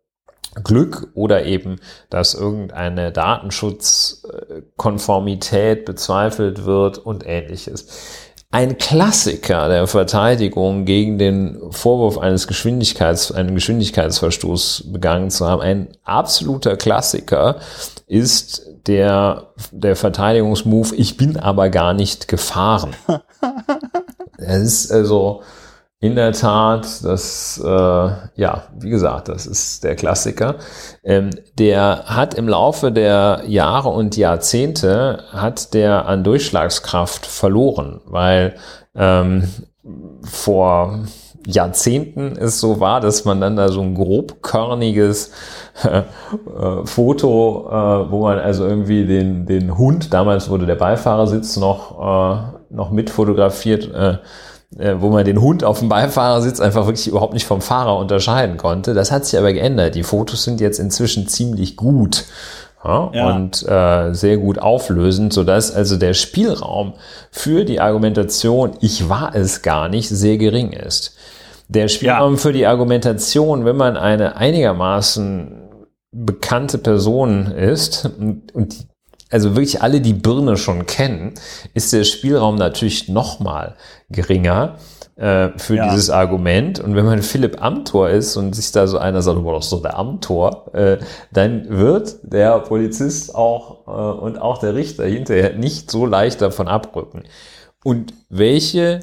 Glück oder eben, dass irgendeine Datenschutzkonformität bezweifelt wird und ähnliches. Ein Klassiker der Verteidigung gegen den Vorwurf eines Geschwindigkeits, einen Geschwindigkeitsverstoß begangen zu haben, ein absoluter Klassiker ist der, der Verteidigungsmove, ich bin aber gar nicht gefahren. Es ist also, in der Tat, das, äh, ja, wie gesagt, das ist der Klassiker. Ähm, der hat im Laufe der Jahre und Jahrzehnte hat der an Durchschlagskraft verloren, weil ähm, vor Jahrzehnten es so war, dass man dann da so ein grobkörniges äh, Foto, äh, wo man also irgendwie den, den Hund, damals wurde der Beifahrersitz noch, äh, noch mit fotografiert, äh, wo man den Hund auf dem Beifahrersitz einfach wirklich überhaupt nicht vom Fahrer unterscheiden konnte. Das hat sich aber geändert. Die Fotos sind jetzt inzwischen ziemlich gut. Ja, ja. und äh, sehr gut auflösend, sodass also der Spielraum für die Argumentation, ich war es gar nicht, sehr gering ist. Der Spielraum ja. für die Argumentation, wenn man eine einigermaßen bekannte Person ist und, und also wirklich alle die Birne schon kennen, ist der Spielraum natürlich nochmal geringer äh, für ja. dieses Argument. Und wenn man Philipp Amthor ist und sich da so einer sagt, du warst so der Amthor, äh, dann wird der Polizist auch äh, und auch der Richter hinterher nicht so leicht davon abrücken. Und welche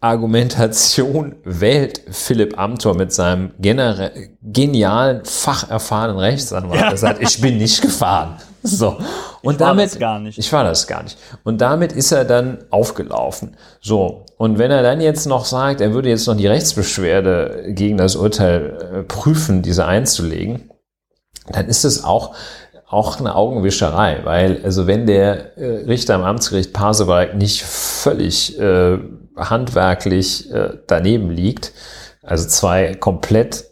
Argumentation wählt Philipp Amthor mit seinem genialen, facherfahrenen Rechtsanwalt. Ja. Er sagt, ich bin nicht gefahren. So. Und ich damit, war das gar nicht. Ich war das gar nicht. Und damit ist er dann aufgelaufen. So. Und wenn er dann jetzt noch sagt, er würde jetzt noch die Rechtsbeschwerde gegen das Urteil äh, prüfen, diese einzulegen, dann ist es auch, auch eine Augenwischerei, weil, also wenn der äh, Richter am Amtsgericht Pasewalk nicht völlig äh, handwerklich äh, daneben liegt, also zwei komplett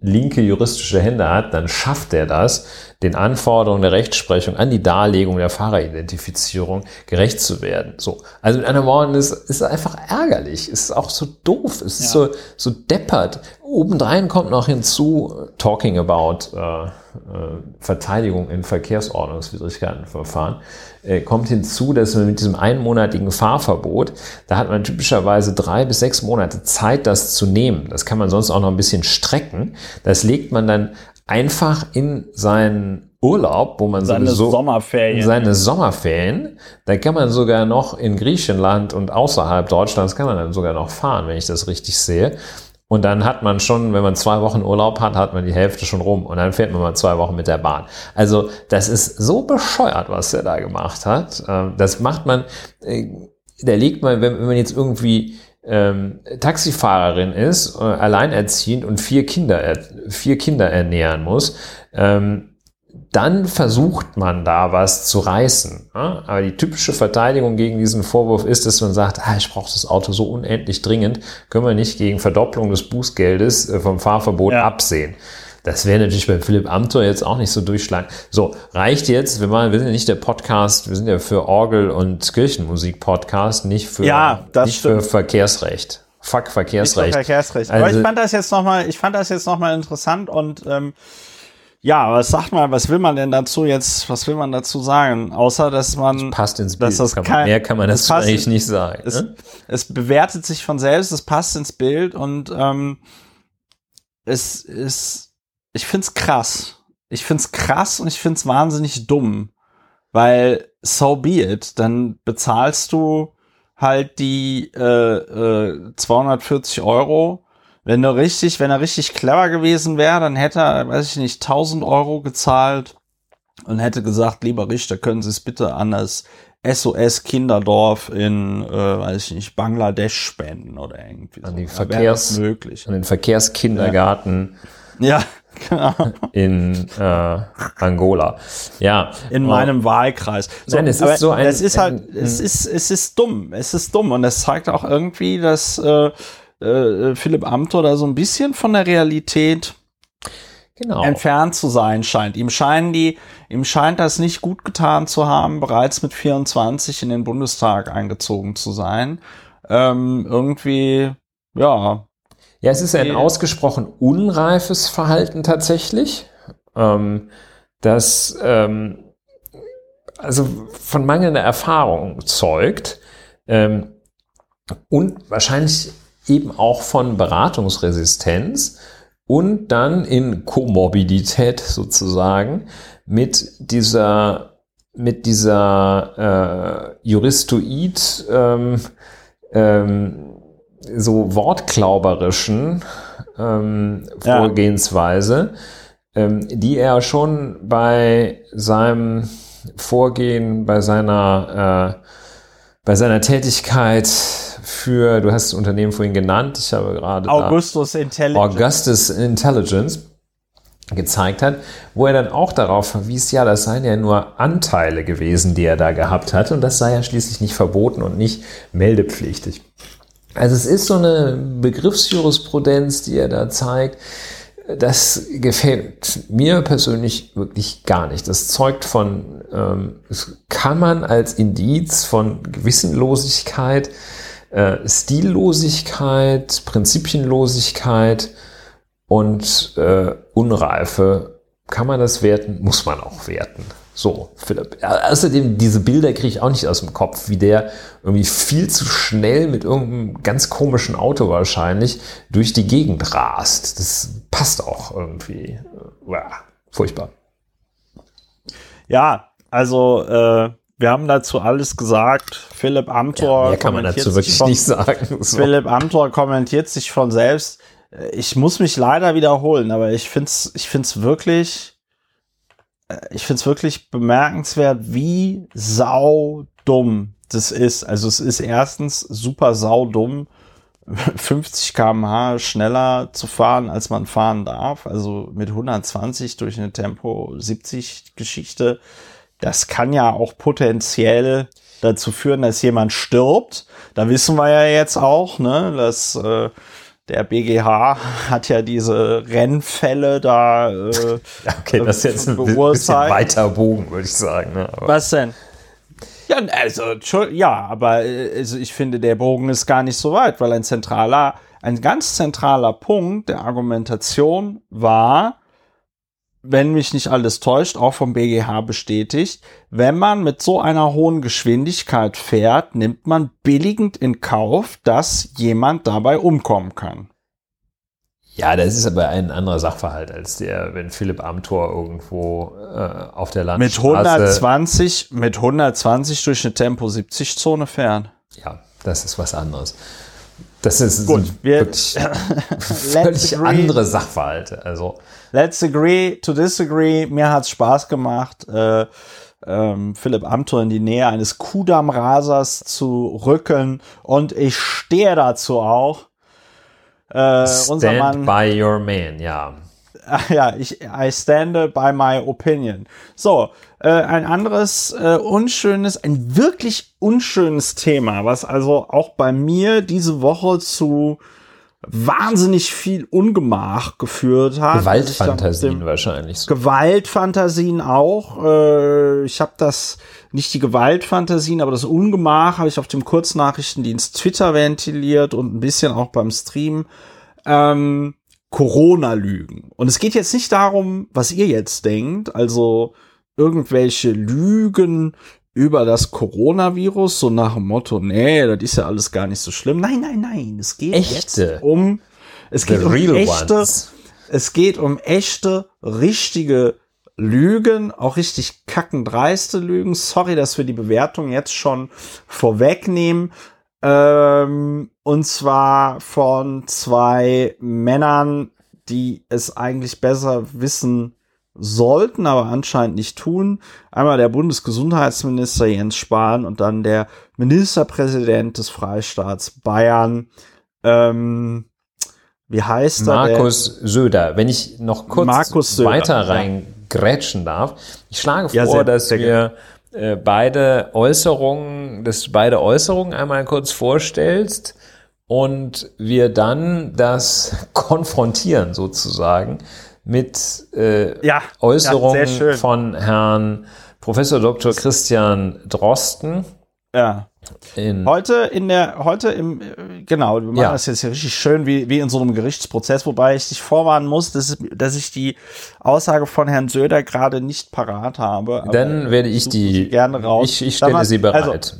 linke juristische Hände hat, dann schafft er das, den Anforderungen der Rechtsprechung an die Darlegung der Fahreridentifizierung gerecht zu werden. So. Also mit anderen Worten, es ist einfach ärgerlich. Es ist auch so doof. Es ist so, so deppert. Obendrein kommt noch hinzu, talking about äh, äh, Verteidigung in Verkehrsordnungswidrigkeitenverfahren, äh, kommt hinzu, dass man mit diesem einmonatigen Fahrverbot, da hat man typischerweise drei bis sechs Monate Zeit, das zu nehmen. Das kann man sonst auch noch ein bisschen strecken. Das legt man dann einfach in seinen Urlaub, wo man seine sowieso Sommerferien. seine Sommerferien, da kann man sogar noch in Griechenland und außerhalb Deutschlands kann man dann sogar noch fahren, wenn ich das richtig sehe. Und dann hat man schon, wenn man zwei Wochen Urlaub hat, hat man die Hälfte schon rum und dann fährt man mal zwei Wochen mit der Bahn. Also das ist so bescheuert, was der da gemacht hat. Ähm, das macht man, äh, da legt man, wenn man jetzt irgendwie ähm, Taxifahrerin ist, äh, alleinerziehend und vier Kinder, vier Kinder ernähren muss, ähm, dann versucht man da was zu reißen. Ja? Aber die typische Verteidigung gegen diesen Vorwurf ist, dass man sagt, ah, ich brauche das Auto so unendlich dringend, können wir nicht gegen Verdopplung des Bußgeldes äh, vom Fahrverbot ja. absehen. Das wäre natürlich bei Philipp Amthor jetzt auch nicht so durchschlagen. So, reicht jetzt, wir, waren, wir sind ja nicht der Podcast, wir sind ja für Orgel- und Kirchenmusik-Podcast, nicht für, ja, nicht für Verkehrsrecht. Fuck Verkehrsrecht. Verkehrsrecht. Also, Aber ich fand das jetzt nochmal, ich fand das jetzt nochmal interessant und ähm, ja, was sagt mal, was will man denn dazu jetzt, was will man dazu sagen? Außer, dass man. Das passt ins Bild. Kann kein, mehr kann man das eigentlich nicht sagen. Es, ne? es bewertet sich von selbst, es passt ins Bild und ähm, es ist ich find's krass. Ich find's krass und ich find's wahnsinnig dumm. Weil, so be it, dann bezahlst du halt die äh, äh, 240 Euro. Wenn du richtig, wenn er richtig clever gewesen wäre, dann hätte er, weiß ich nicht, 1000 Euro gezahlt und hätte gesagt, lieber Richter, können Sie es bitte an das SOS Kinderdorf in, äh, weiß ich nicht, Bangladesch spenden oder irgendwie. An, so. Verkehrs, möglich. an den Verkehrskindergarten Ja, genau. in äh, Angola. Ja. In Oh. meinem Wahlkreis. Nein, es ist so ein- Es ist halt, ein- es ist, es ist dumm. Es ist dumm. Und es zeigt auch irgendwie, dass äh, äh, Philipp Amthor da so ein bisschen von der Realität Genau. entfernt zu sein scheint. Ihm scheinen die, ihm scheint das nicht gut getan zu haben, bereits mit 24 in den Bundestag eingezogen zu sein. Ähm, irgendwie, ja, Ja, es ist ein ausgesprochen unreifes Verhalten tatsächlich, ähm, das ähm, also von mangelnder Erfahrung zeugt. Ähm, und wahrscheinlich eben auch von Beratungsresistenz und dann in Komorbidität sozusagen mit dieser mit dieser äh, Juristoid ähm, ähm, so wortklauberischen ähm, Ja. Vorgehensweise, ähm, die er schon bei seinem Vorgehen, bei seiner, äh, bei seiner Tätigkeit für, du hast das Unternehmen vorhin genannt, ich habe gerade Augustus Intelligence. Augustus Intelligence gezeigt hat, wo er dann auch darauf verwies, ja, das seien ja nur Anteile gewesen, die er da gehabt hat und das sei ja schließlich nicht verboten und nicht meldepflichtig. Also es ist so eine Begriffsjurisprudenz, die er da zeigt. Das gefällt mir persönlich wirklich gar nicht. Das zeugt von, ähm, das kann man als Indiz von Gewissenlosigkeit, äh, Stillosigkeit, Prinzipienlosigkeit und äh, Unreife, kann man das werten, muss man auch werten. So, Philipp. Ja, Außerdem, diese Bilder kriege ich auch nicht aus dem Kopf, wie der irgendwie viel zu schnell mit irgendeinem ganz komischen Auto wahrscheinlich durch die Gegend rast. Das passt auch irgendwie. Ja, furchtbar. Ja, also äh, wir haben dazu alles gesagt. Philipp Amthor mehr kann man dazu wirklich von, nicht sagen. So. Philipp Amthor kommentiert sich von selbst. Äh, Ich muss mich leider wiederholen, aber ich find's, ich find's wirklich, äh, ich find's wirklich bemerkenswert, wie saudumm das ist. Also es ist erstens super saudumm, 50 km/h schneller zu fahren, als man fahren darf. Also mit 120 durch eine Tempo 70 Geschichte. Das kann ja auch potenziell dazu führen, dass jemand stirbt. Da wissen wir ja jetzt auch, ne, dass äh, der BGH hat ja diese Rennfälle da. Äh, Okay, das ist jetzt ein bi- bisschen weiter Bogen, würde ich sagen. Ne? Was denn? Ja, also, ja, aber äh, also ich finde, der Bogen ist gar nicht so weit, weil ein zentraler, ein ganz zentraler Punkt der Argumentation war, wenn mich nicht alles täuscht, auch vom BGH bestätigt, wenn man mit so einer hohen Geschwindigkeit fährt, nimmt man billigend in Kauf, dass jemand dabei umkommen kann. Ja, das ist aber ein anderer Sachverhalt als der, wenn Philipp Amthor irgendwo äh, auf der Mit Landstraße... 120, mit 120 durch eine Tempo 70 Zone fähren. Ja, das ist was anderes. Das ist Gut, sind wir- wirklich völlig agree. andere Sachverhalte. Also Let's agree to disagree. Mir hat's Spaß gemacht, äh, ähm, Philipp Amthor in die Nähe eines Kudamm-Rasers zu rücken. Und ich stehe dazu auch. Äh, stand Mann, by your man, ja. Ja, ich I stand by my opinion. So, äh, ein anderes äh, unschönes, ein wirklich unschönes Thema, was also auch bei mir diese Woche zu wahnsinnig viel Ungemach geführt hat. Gewaltfantasien wahrscheinlich. So. Gewaltfantasien auch. Äh, ich habe das, nicht die Gewaltfantasien, aber das Ungemach habe ich auf dem Kurznachrichtendienst Twitter ventiliert und ein bisschen auch beim Stream. Ähm, Corona-Lügen. Und es geht jetzt nicht darum, was ihr jetzt denkt, also irgendwelche Lügen über das Coronavirus, so nach dem Motto, nee, das ist ja alles gar nicht so schlimm. Nein, nein, nein, es geht Echte. jetzt um, es The geht um real echte, ones. es geht um echte, richtige Lügen, auch richtig kackendreiste Lügen. Sorry, dass wir die Bewertung jetzt schon vorwegnehmen. Ähm, und zwar von zwei Männern, die es eigentlich besser wissen sollten, aber anscheinend nicht tun. Einmal der Bundesgesundheitsminister Jens Spahn und dann der Ministerpräsident des Freistaats Bayern. Ähm, wie heißt er? Markus Söder. Wenn ich noch kurz weiter reingrätschen darf. Ich schlage vor, ja, sehr, dass sehr wir äh, beide Äußerungen, dass du beide Äußerungen einmal kurz vorstellst und wir dann das konfrontieren sozusagen mit äh, ja, Äußerungen ja, von Herrn Professor Dr. Christian Drosten. Ja. In heute in der, heute im, genau, wir machen ja. das jetzt hier richtig schön wie, wie in so einem Gerichtsprozess, wobei ich dich vorwarnen muss, dass, dass ich die Aussage von Herrn Söder gerade nicht parat habe. Dann werde ich die gerne raus. Ich, ich stelle mal, sie bereit. Also,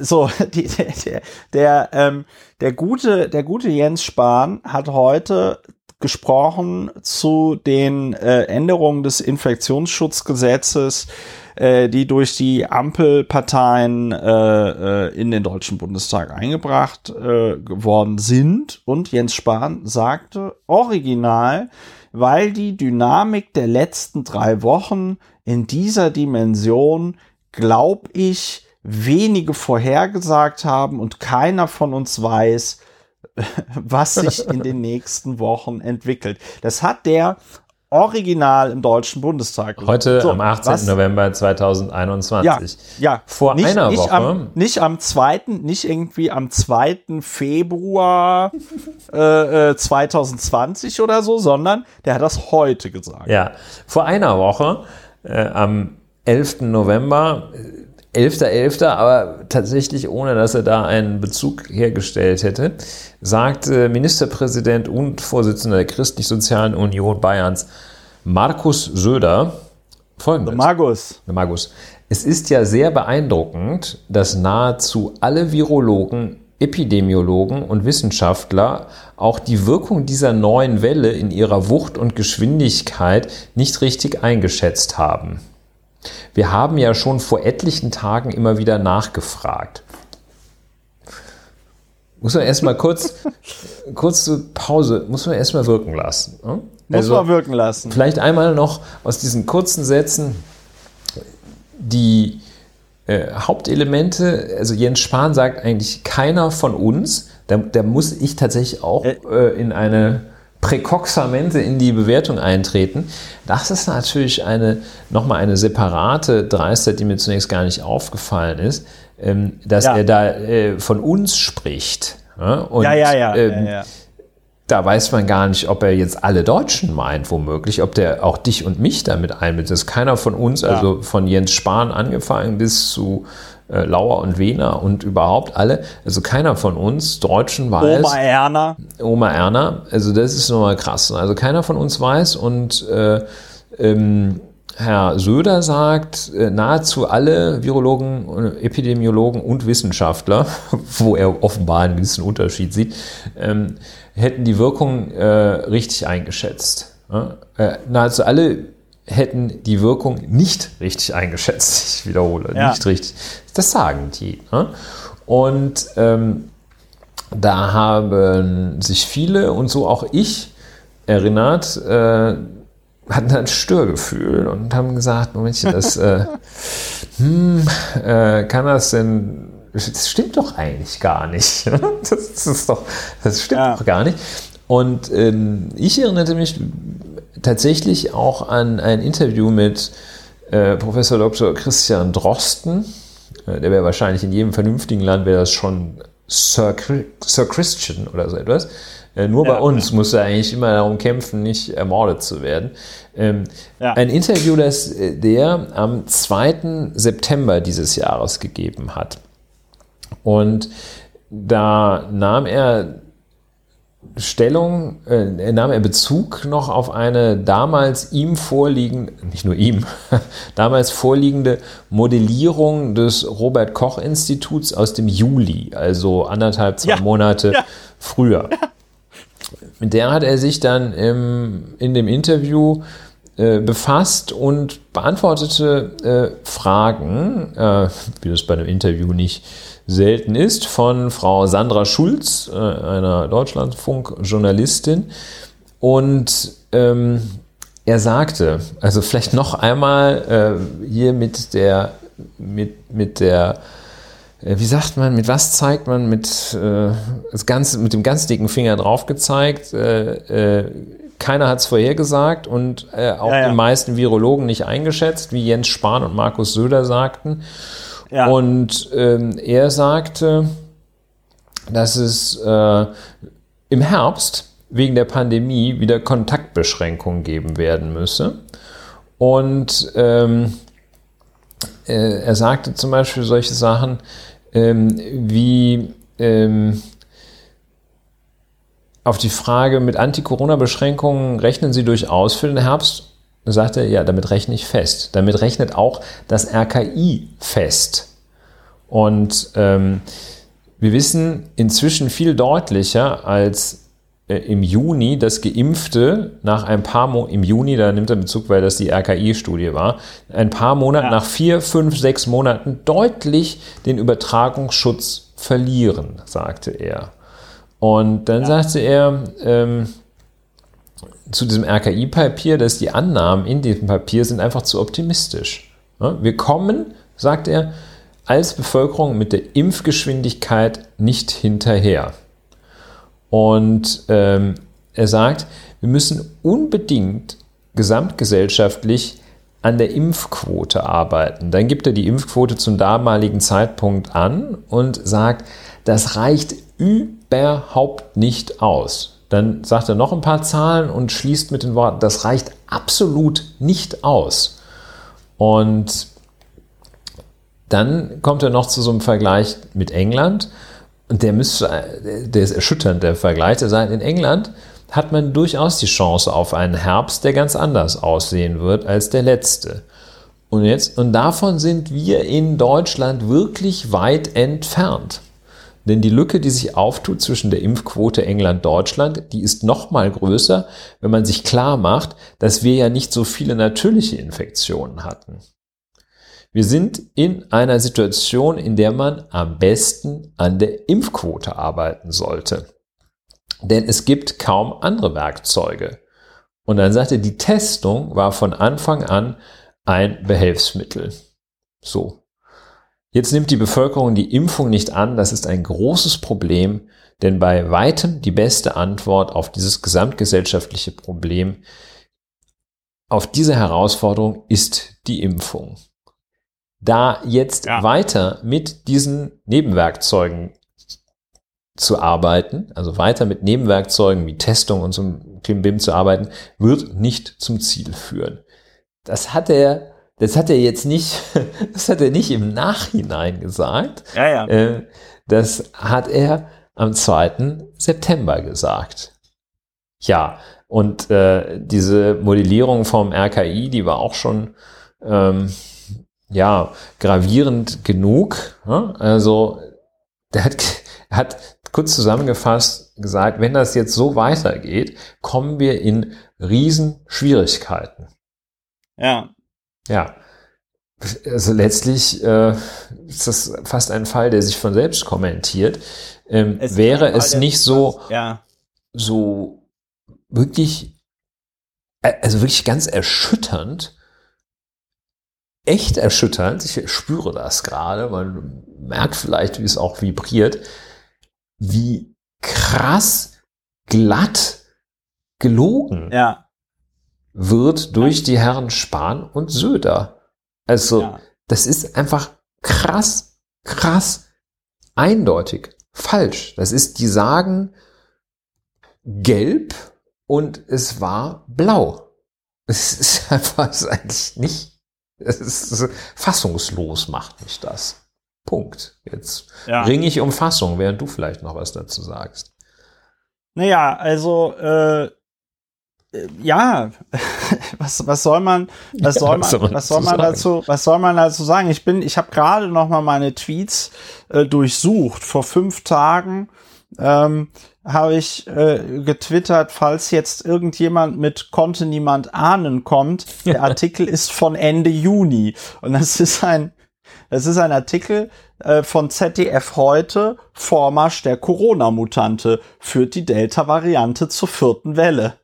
so, die, der, der, ähm, der gute, der gute Jens Spahn hat heute gesprochen zu den äh, Änderungen des Infektionsschutzgesetzes, äh, die durch die Ampelparteien äh, in den Deutschen Bundestag eingebracht geworden sind. Und Jens Spahn sagte original, weil die Dynamik der letzten drei Wochen in dieser Dimension, glaube ich, wenige vorhergesagt haben und keiner von uns weiß, was sich in den nächsten Wochen entwickelt. Das hat der original im Deutschen Bundestag. Heute so, am 18. Was? November 2021. Ja, ja. Vor nicht, einer nicht Woche. Am, nicht am 2., nicht irgendwie am 2. Februar äh, 2020 äh, oder so, sondern der hat das heute gesagt. Ja, vor einer Woche, äh, am 11. November, 11.11., aber tatsächlich ohne, dass er da einen Bezug hergestellt hätte, sagte Ministerpräsident und Vorsitzender der Christlich-Sozialen Union Bayerns, Markus Söder, folgendes. Markus. Markus. Es ist ja sehr beeindruckend, dass nahezu alle Virologen, Epidemiologen und Wissenschaftler auch die Wirkung dieser neuen Welle in ihrer Wucht und Geschwindigkeit nicht richtig eingeschätzt haben. Wir haben ja schon vor etlichen Tagen immer wieder nachgefragt. Muss man erstmal kurz, kurze Pause, muss man erstmal wirken lassen. Ne? Muss also, man wirken lassen. Vielleicht einmal noch aus diesen kurzen Sätzen die äh, Hauptelemente. Also Jens Spahn sagt eigentlich keiner von uns, da, da muss ich tatsächlich auch äh, äh in eine präkoxamente in die Bewertung eintreten. Das ist natürlich eine, nochmal eine separate Dreistheit, die mir zunächst gar nicht aufgefallen ist, ähm, dass ja. er da äh, von uns spricht. Und, ja, ja, ja, ähm, ja, ja. Da weiß man gar nicht, ob er jetzt alle Deutschen meint, womöglich, ob der auch dich und mich damit einbindet. Das ist keiner von uns, also von Jens Spahn angefangen bis zu äh, Lauer und Wiener und überhaupt alle, also keiner von uns Deutschen weiß. Oma Erna. Oma Erna, also das ist nochmal krass. Also keiner von uns weiß und äh, ähm, Herr Söder sagt, äh, nahezu alle Virologen, Epidemiologen und Wissenschaftler, wo er offenbar einen gewissen Unterschied sieht, ähm, hätten die Wirkung äh, richtig eingeschätzt. Äh, nahezu alle hätten die Wirkung nicht richtig eingeschätzt. Ich wiederhole, ja. nicht richtig. Das sagen die. Ne? Und ähm, da haben sich viele und so auch ich erinnert, äh, hatten ein Störgefühl und haben gesagt, Momentchen, das, äh, hm, äh, kann das denn, das stimmt doch eigentlich gar nicht. das, das ist doch, das stimmt ja. doch gar nicht. Und ähm, ich erinnerte mich tatsächlich auch an ein Interview mit äh, Professor Dr. Christian Drosten. Äh, der wäre wahrscheinlich in jedem vernünftigen Land wäre das schon Sir, Sir Christian oder so etwas. Äh, nur ja, bei uns ja. muss er eigentlich immer darum kämpfen, nicht ermordet zu werden. Ähm, ja. Ein Interview, das äh, der am 2. September dieses Jahres gegeben hat. Und da nahm er Stellung, äh, nahm er Bezug noch auf eine damals ihm vorliegende, nicht nur ihm, damals vorliegende Modellierung des Robert Koch Instituts aus dem Juli, also anderthalb, zwei ja. Monate ja. früher. Ja. Mit der hat er sich dann im, in dem Interview äh, befasst und beantwortete äh, Fragen, äh, wie das bei einem Interview nicht selten ist, von Frau Sandra Schulz, äh, einer Deutschlandfunk-Journalistin. Und ähm, er sagte, also vielleicht noch einmal äh, hier mit der, mit, mit der, äh, wie sagt man, mit was zeigt man, mit, äh, das ganze, mit dem ganz dicken Finger drauf gezeigt, äh, äh, keiner hat es vorhergesagt und auch ja, ja. die meisten Virologen nicht eingeschätzt, wie Jens Spahn und Markus Söder sagten. Ja. Und ähm, er sagte, dass es äh, im Herbst wegen der Pandemie wieder Kontaktbeschränkungen geben werden müsse. Und ähm, äh, er sagte zum Beispiel solche Sachen ähm, wie ähm, auf die Frage mit Anti-Corona-Beschränkungen rechnen Sie durchaus für den Herbst? Da sagte er, ja, damit rechne ich fest. Damit rechnet auch das RKI fest. Und ähm, wir wissen inzwischen viel deutlicher als äh, im Juni, dass Geimpfte nach ein paar Monaten, im Juni, da nimmt er Bezug, weil das die RKI-Studie war, ein paar Monate, ja. nach vier, fünf, sechs Monaten deutlich den Übertragungsschutz verlieren, sagte er. Und dann ja. sagte er ähm, zu diesem RKI-Papier, dass die Annahmen in diesem Papier sind einfach zu optimistisch. Wir kommen, sagt er, als Bevölkerung mit der Impfgeschwindigkeit nicht hinterher. Und ähm, er sagt, wir müssen unbedingt gesamtgesellschaftlich an der Impfquote arbeiten. Dann gibt er die Impfquote zum damaligen Zeitpunkt an und sagt, das reicht überhaupt nicht aus. Dann sagt er noch ein paar Zahlen und schließt mit den Worten, das reicht absolut nicht aus. Und dann kommt er noch zu so einem Vergleich mit England. Und der müsste, der ist erschütternd, der Vergleich. Der sagt, in England hat man durchaus die Chance auf einen Herbst, der ganz anders aussehen wird als der letzte. Und jetzt, und davon sind wir in Deutschland wirklich weit entfernt. Denn die Lücke, die sich auftut zwischen der Impfquote England-Deutschland, die ist noch mal größer, wenn man sich klar macht, dass wir ja nicht so viele natürliche Infektionen hatten. Wir sind in einer Situation, in der man am besten an der Impfquote arbeiten sollte. Denn es gibt kaum andere Werkzeuge. Und dann sagte, die Testung war von Anfang an ein Behelfsmittel. So. Jetzt nimmt die Bevölkerung die Impfung nicht an. Das ist ein großes Problem, denn bei weitem die beste Antwort auf dieses gesamtgesellschaftliche Problem, auf diese Herausforderung ist die Impfung da jetzt ja. weiter mit diesen Nebenwerkzeugen zu arbeiten, also weiter mit Nebenwerkzeugen wie Testung und so Klimbim zu arbeiten, wird nicht zum Ziel führen. Das hat er, das hat er jetzt nicht, das hat er nicht im Nachhinein gesagt. Ja, ja. Äh, das hat er am 2. September gesagt. Ja, und äh, diese Modellierung vom RKI, die war auch schon ähm, ja, gravierend genug. Also, der hat, hat kurz zusammengefasst gesagt, wenn das jetzt so weitergeht, kommen wir in Riesenschwierigkeiten. Ja. Ja. Also letztlich äh, ist das fast ein Fall, der sich von selbst kommentiert. Ähm, es wäre es nicht so, ja. so wirklich, äh, also wirklich ganz erschütternd, echt erschütternd. Ich spüre das gerade. Man merkt vielleicht, wie es auch vibriert, wie krass glatt gelogen ja. Wird durch die Herren Spahn und Söder. Also, ja. das ist einfach krass, krass, eindeutig falsch. Das ist, die sagen gelb und es war blau. Es ist einfach eigentlich nicht es ist fassungslos macht mich das. Punkt. Jetzt ja. ringe ich um Fassung, während du vielleicht noch was dazu sagst. Naja, also äh, ja, was, was soll man, was ja, soll man, was soll man, dazu, was soll man dazu sagen? Ich bin, ich habe gerade noch mal meine Tweets äh, durchsucht vor fünf Tagen. Ähm, habe ich äh, getwittert, falls jetzt irgendjemand mit konnte niemand ahnen kommt. Der Artikel ist von Ende Juni und das ist ein das ist ein Artikel äh, von ZDF heute. Vormarsch der Corona-Mutante führt die Delta-Variante zur vierten Welle.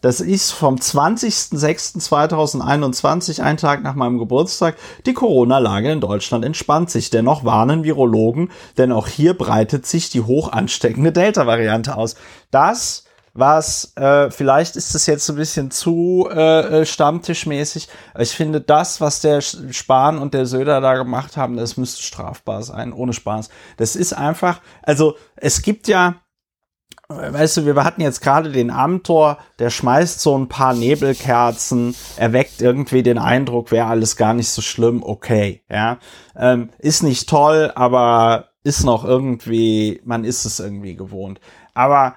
Das ist vom 20.06.2021, ein Tag nach meinem Geburtstag. Die Corona-Lage in Deutschland entspannt sich. Dennoch warnen Virologen, denn auch hier breitet sich die hoch ansteckende Delta-Variante aus. Das was, äh, vielleicht ist es jetzt ein bisschen zu äh, äh stammtischmäßig, ich finde, das, was der Spahn und der Söder da gemacht haben, das müsste strafbar sein, ohne Spaß. Das ist einfach, also es gibt ja, weißt du, wir hatten jetzt gerade den Amtor, der schmeißt so ein paar Nebelkerzen, erweckt irgendwie den Eindruck, wäre alles gar nicht so schlimm, okay, ja. Ähm, ist nicht toll, aber ist noch irgendwie, man ist es irgendwie gewohnt. Aber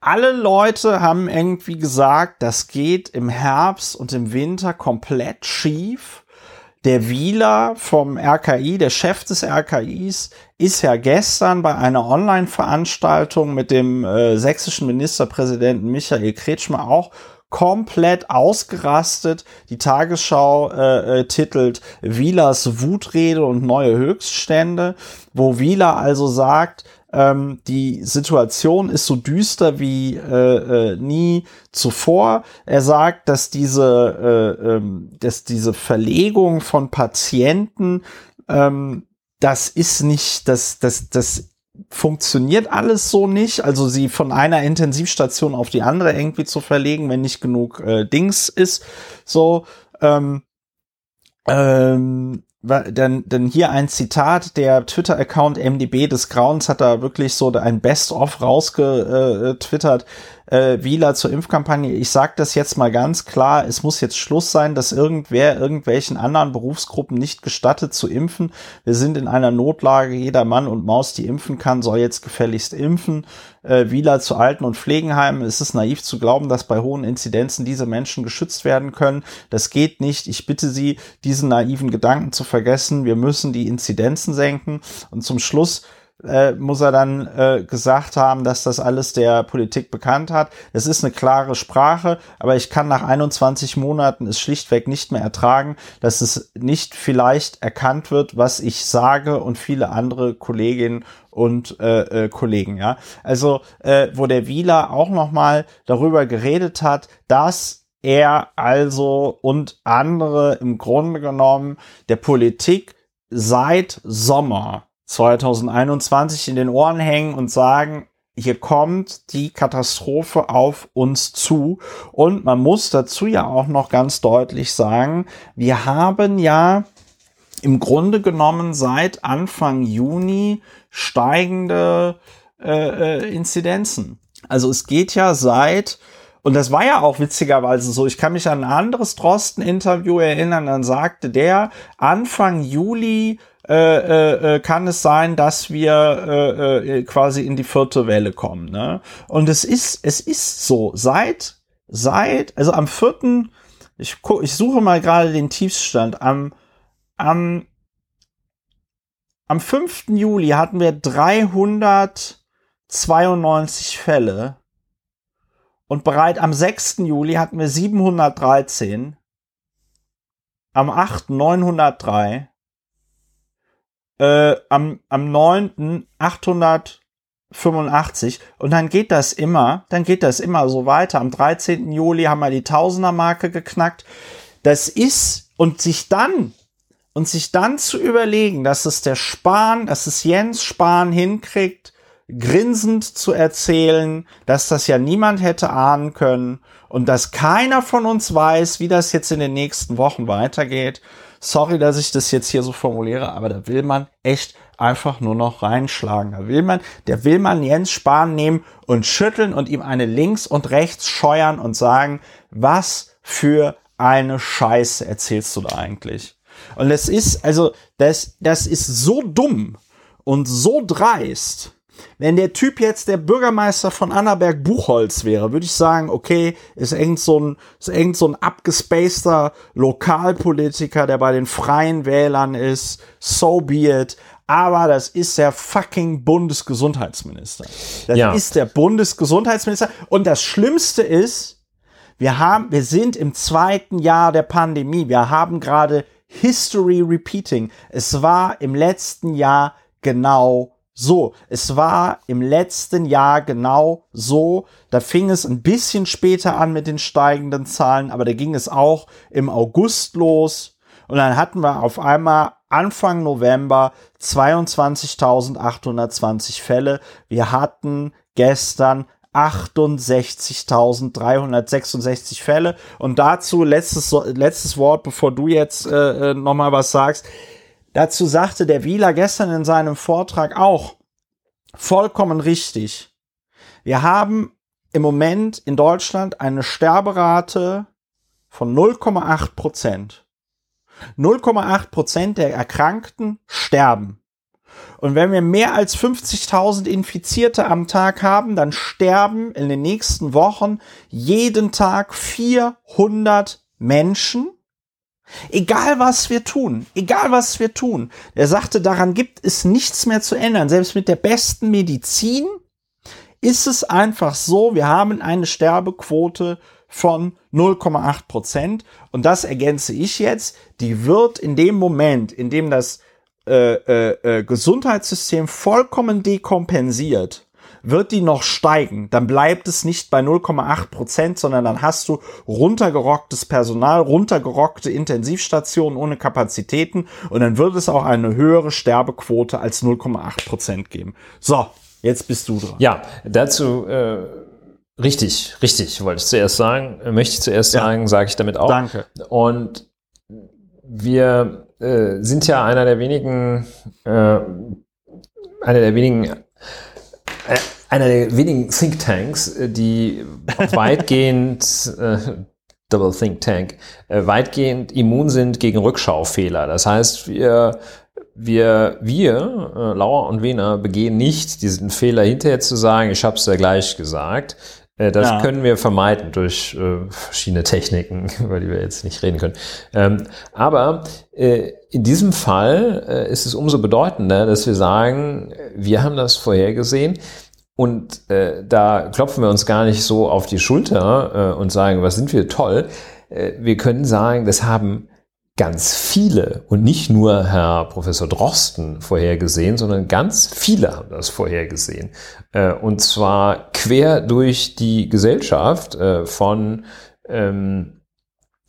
alle Leute haben irgendwie gesagt, das geht im Herbst und im Winter komplett schief. Der Wieler vom RKI, der Chef des RKIs, ist ja gestern bei einer Online-Veranstaltung mit dem äh, sächsischen Ministerpräsidenten Michael Kretschmer auch komplett ausgerastet. Die Tagesschau äh, äh, titelt Wielers Wutrede und neue Höchststände, wo Wieler also sagt, ähm, die Situation ist so düster wie äh, äh, nie zuvor. Er sagt, dass diese, äh, ähm, dass diese Verlegung von Patienten, ähm, das ist nicht, das, das, das funktioniert alles so nicht. Also sie von einer Intensivstation auf die andere irgendwie zu verlegen, wenn nicht genug äh, Dings ist. So, ähm, ähm, denn, denn hier ein Zitat, der Twitter-Account MDB des Grauens hat da wirklich so ein Best-of rausgetwittert äh, Wieler zur Impfkampagne. Ich sage das jetzt mal ganz klar, es muss jetzt Schluss sein, dass irgendwer irgendwelchen anderen Berufsgruppen nicht gestattet zu impfen. Wir sind in einer Notlage, jeder Mann und Maus, die impfen kann, soll jetzt gefälligst impfen. Äh, Wieler zu Alten- und Pflegenheimen. Es ist naiv zu glauben, dass bei hohen Inzidenzen diese Menschen geschützt werden können. Das geht nicht. Ich bitte Sie, diesen naiven Gedanken zu vergessen. Wir müssen die Inzidenzen senken. Und zum Schluss äh, muss er dann äh, gesagt haben, dass das alles der Politik bekannt hat. Es ist eine klare Sprache, aber ich kann nach 21 Monaten es schlichtweg nicht mehr ertragen, dass es nicht vielleicht erkannt wird, was ich sage und viele andere Kolleginnen und äh, äh, Kollegen. Ja, also äh, wo der Wieler auch noch mal darüber geredet hat, dass er also und andere im Grunde genommen der Politik seit Sommer 2021 in den Ohren hängen und sagen, hier kommt die Katastrophe auf uns zu. Und man muss dazu ja auch noch ganz deutlich sagen, wir haben ja im Grunde genommen seit Anfang Juni steigende äh, äh Inzidenzen. Also es geht ja seit und das war ja auch witzigerweise so. Ich kann mich an ein anderes Drosten-Interview erinnern. Dann sagte der, Anfang Juli äh, äh, äh, kann es sein, dass wir äh, äh, quasi in die vierte Welle kommen. Ne? Und es ist, es ist so, seit, seit, also am vierten, ich, ich suche mal gerade den Tiefstand, am, am, am 5. Juli hatten wir 392 Fälle und bereits am 6. Juli hatten wir 713, am 8. 903, äh, am, am 9. 885 und dann geht das immer, dann geht das immer so weiter. Am 13. Juli haben wir die Tausender-Marke geknackt. Das ist, und sich dann, und sich dann zu überlegen, dass es der Spahn, dass es Jens Spahn hinkriegt, grinsend zu erzählen, dass das ja niemand hätte ahnen können und dass keiner von uns weiß, wie das jetzt in den nächsten Wochen weitergeht Sorry, dass ich das jetzt hier so formuliere, aber da will man echt einfach nur noch reinschlagen. Da will man, der will man Jens Spahn nehmen und schütteln und ihm eine links und rechts scheuern und sagen, was für eine Scheiße erzählst du da eigentlich? Und es ist, also, das, das ist so dumm und so dreist, wenn der Typ jetzt der Bürgermeister von Annaberg Buchholz wäre, würde ich sagen, okay, ist irgend so ein, ist irgend so ein abgespaceter Lokalpolitiker, der bei den freien Wählern ist, so be it. Aber das ist der fucking Bundesgesundheitsminister. Das ja. ist der Bundesgesundheitsminister. Und das Schlimmste ist, wir haben, wir sind im zweiten Jahr der Pandemie. Wir haben gerade History repeating. Es war im letzten Jahr genau so. Es war im letzten Jahr genau so. Da fing es ein bisschen später an mit den steigenden Zahlen, aber da ging es auch im August los. Und dann hatten wir auf einmal Anfang November 22.820 Fälle. Wir hatten gestern 68.366 Fälle. Und dazu letztes, letztes Wort, bevor du jetzt äh, äh nochmal was sagst. Dazu sagte der Wieler gestern in seinem Vortrag auch vollkommen richtig. Wir haben im Moment in Deutschland eine Sterberate von 0,8 Prozent. 0,8 Prozent der Erkrankten sterben. Und wenn wir mehr als 50.000 Infizierte am Tag haben, dann sterben in den nächsten Wochen jeden Tag 400 Menschen Egal was wir tun, egal was wir tun. Er sagte, daran gibt es nichts mehr zu ändern. Selbst mit der besten Medizin ist es einfach so, wir haben eine Sterbequote von 0,8 Prozent. Und das ergänze ich jetzt. Die wird in dem Moment, in dem das äh, äh, äh Gesundheitssystem vollkommen dekompensiert, wird die noch steigen, dann bleibt es nicht bei 0,8 Prozent, sondern dann hast du runtergerocktes Personal, runtergerockte Intensivstationen ohne Kapazitäten und dann wird es auch eine höhere Sterbequote als 0,8 Prozent geben. So, jetzt bist du dran. Ja, dazu äh, richtig, richtig, wollte ich zuerst sagen, möchte ich zuerst ja. sagen, sage ich damit auch. Danke. Und wir äh, sind ja einer der wenigen, äh, einer der wenigen äh, einer der wenigen Thinktanks, äh, die weitgehend äh, Double Think Tank, äh, weitgehend immun sind gegen Rückschaufehler. Das heißt, wir wir, wir, äh, Lauer und Wiener, begehen nicht diesen Fehler hinterher zu sagen, ich habe es ja gleich gesagt. Äh, das ja. können wir vermeiden durch äh, verschiedene Techniken, über die wir jetzt nicht reden können. Ähm, aber äh, in diesem Fall äh, ist es umso bedeutender, dass wir sagen, wir haben das vorhergesehen. Und äh, da klopfen wir uns gar nicht so auf die Schulter äh, und sagen, was sind wir toll. Wir können sagen, das haben ganz viele und nicht nur Herr Professor Drosten vorhergesehen, sondern ganz viele haben das vorhergesehen. Äh, und zwar quer durch die Gesellschaft äh, von ähm,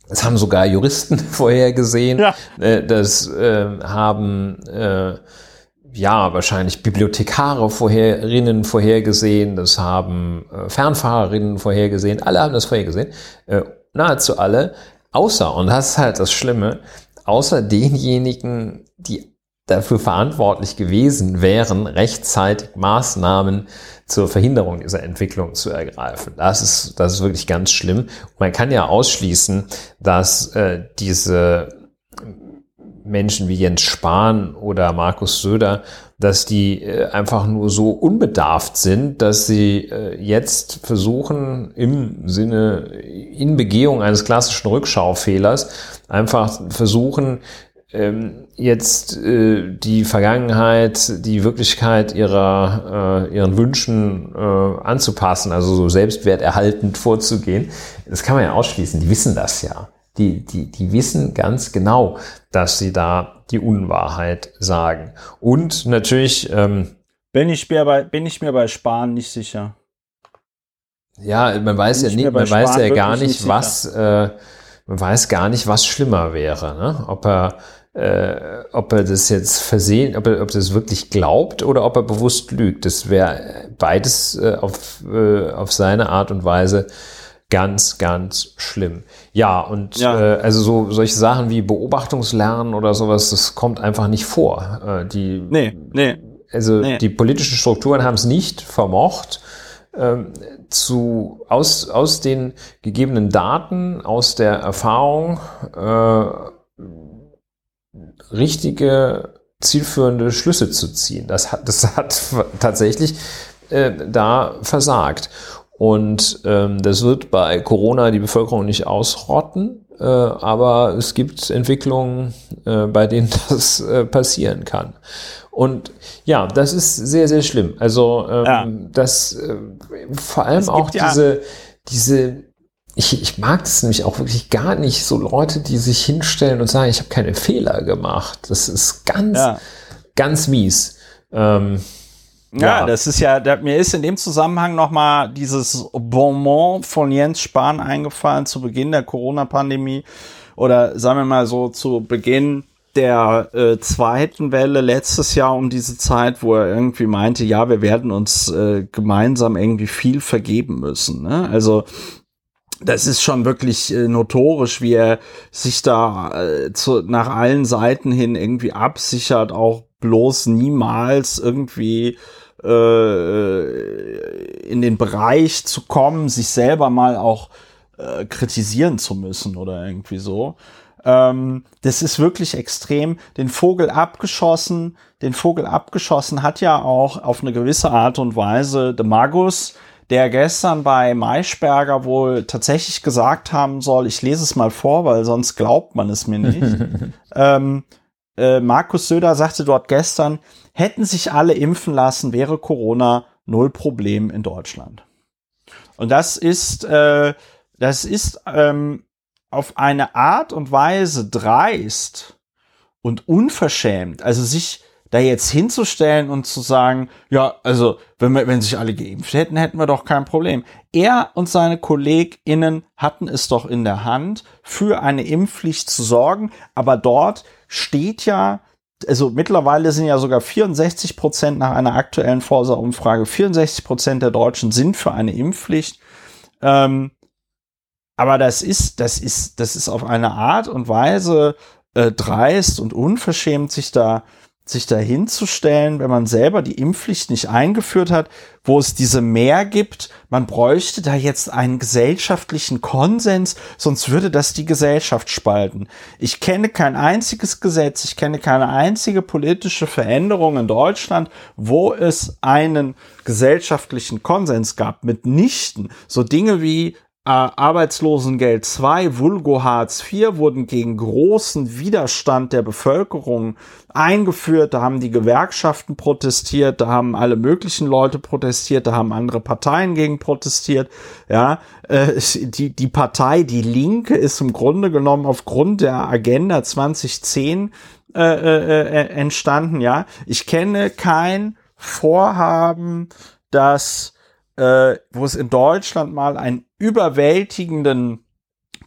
das haben sogar Juristen vorhergesehen. Ja. Äh, das haben ja, wahrscheinlich Bibliothekare vorherinnen vorhergesehen, das haben Fernfahrerinnen vorhergesehen, alle haben das vorhergesehen, äh, nahezu alle, außer, und das ist halt das Schlimme, außer denjenigen, die dafür verantwortlich gewesen wären, rechtzeitig Maßnahmen zur Verhinderung dieser Entwicklung zu ergreifen. Das ist, das ist wirklich ganz schlimm. Man kann ja ausschließen, dass äh, diese Menschen wie Jens Spahn oder Markus Söder, dass die äh, einfach nur so unbedarft sind, dass sie äh, jetzt versuchen, im Sinne, in Begehung eines klassischen Rückschaufehlers, einfach versuchen, ähm, jetzt äh, die Vergangenheit, die Wirklichkeit ihrer, ihren Wünschen anzupassen, also so selbstwerterhaltend vorzugehen. Das kann man ja ausschließen, die wissen das ja. Die, die, die wissen ganz genau, dass sie da die Unwahrheit sagen. Und natürlich. Ähm, bin, ich mir bei, bin ich mir bei Spahn nicht sicher. Ja, man weiß bin ja nicht, man weiß ja gar nicht, nicht was, äh, man weiß gar nicht, was schlimmer wäre, ne? Ob er, äh, ob er das jetzt versehen, ob er, ob er das wirklich glaubt oder ob er bewusst lügt. Das wäre beides äh, auf, äh, auf seine Art und Weise ganz, ganz schlimm. Ja, und ja. Äh, also so solche Sachen wie Beobachtungslernen oder sowas, das kommt einfach nicht vor. Äh, die, nee, nee. Also nee. die politischen Strukturen haben es nicht vermocht, ähm, zu, aus, aus den gegebenen Daten, aus der Erfahrung äh, richtige, zielführende Schlüsse zu ziehen. Das hat, das hat tatsächlich äh, da versagt. Und ähm, das wird bei Corona die Bevölkerung nicht ausrotten, äh, aber es gibt Entwicklungen, äh, bei denen das äh, passieren kann. Und ja, das ist sehr, sehr schlimm. Also ähm, ja. das äh, vor allem auch diese, ja diese ich, ich mag es nämlich auch wirklich gar nicht, so Leute, die sich hinstellen und sagen, ich habe keine Fehler gemacht. Das ist ganz, ja. ganz mies. Ähm, Ja, Ja. das ist ja, da, mir ist in dem Zusammenhang nochmal dieses Bonbon von Jens Spahn eingefallen zu Beginn der Corona-Pandemie oder sagen wir mal so zu Beginn der äh, zweiten Welle letztes Jahr um diese Zeit, wo er irgendwie meinte, ja, wir werden uns äh, gemeinsam irgendwie viel vergeben müssen. Ne? Also das ist schon wirklich äh, notorisch, wie er sich da äh, zu, nach allen Seiten hin irgendwie absichert, auch bloß niemals irgendwie äh, in den Bereich zu kommen, sich selber mal auch äh, kritisieren zu müssen oder irgendwie so. Ähm, das ist wirklich extrem. Den Vogel abgeschossen, den Vogel abgeschossen hat ja auch auf eine gewisse Art und Weise de Magus, der gestern bei Maischberger wohl tatsächlich gesagt haben soll, ich lese es mal vor, weil sonst glaubt man es mir nicht. ähm, äh, Markus Söder sagte dort gestern, hätten sich alle impfen lassen, wäre Corona null Problem in Deutschland. Und das ist, äh, das ist ähm, auf eine Art und Weise dreist und unverschämt. Also sich da jetzt hinzustellen und zu sagen, ja, also wenn wir, wenn sich alle geimpft hätten, hätten wir doch kein Problem. Er und seine KollegInnen hatten es doch in der Hand, für eine Impfpflicht zu sorgen, aber dort steht ja, also mittlerweile sind ja sogar 64 Prozent nach einer aktuellen Forsa-Umfrage, 64 Prozent der Deutschen sind für eine Impfpflicht. Ähm, aber das ist, das ist, das ist auf eine Art und Weise äh, dreist und unverschämt, sich da, sich da hinzustellen, wenn man selber die Impfpflicht nicht eingeführt hat, wo es diese mehr gibt. Man bräuchte da jetzt einen gesellschaftlichen Konsens, sonst würde das die Gesellschaft spalten. Ich kenne kein einziges Gesetz, ich kenne keine einzige politische Veränderung in Deutschland, wo es einen gesellschaftlichen Konsens gab. Mitnichten so Dinge wie äh, Arbeitslosengeld 2, Vulgo Hartz IV wurden gegen großen Widerstand der Bevölkerung eingeführt. Da haben die Gewerkschaften protestiert, da haben alle möglichen Leute protestiert, da haben andere Parteien gegen protestiert. Ja, äh, die, die Partei Die Linke ist im Grunde genommen aufgrund der Agenda 2010 äh, äh, äh, entstanden. Ja, ich kenne kein Vorhaben, das äh, wo es in Deutschland mal einen überwältigenden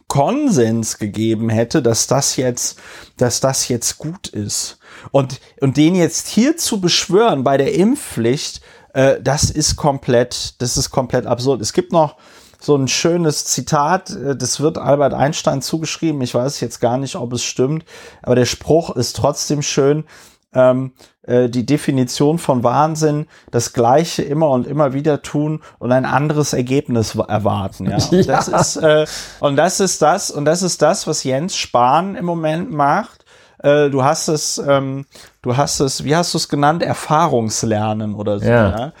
Konsens gegeben hätte, dass das jetzt, dass das jetzt gut ist. Und, und den jetzt hier zu beschwören bei der Impfpflicht, äh, das ist komplett, das ist komplett absurd. Es gibt noch so ein schönes Zitat, äh, das wird Albert Einstein zugeschrieben. Ich weiß jetzt gar nicht, ob es stimmt, aber der Spruch ist trotzdem schön. Ähm, äh, die Definition von Wahnsinn, das Gleiche immer und immer wieder tun und ein anderes Ergebnis erwarten. Ja. Und, Ja. Das ist, äh, und das ist das, und das ist das, was Jens Spahn im Moment macht. Äh, du hast es, ähm, du hast es, wie hast du es genannt, Erfahrungslernen oder so. Ja. Ja.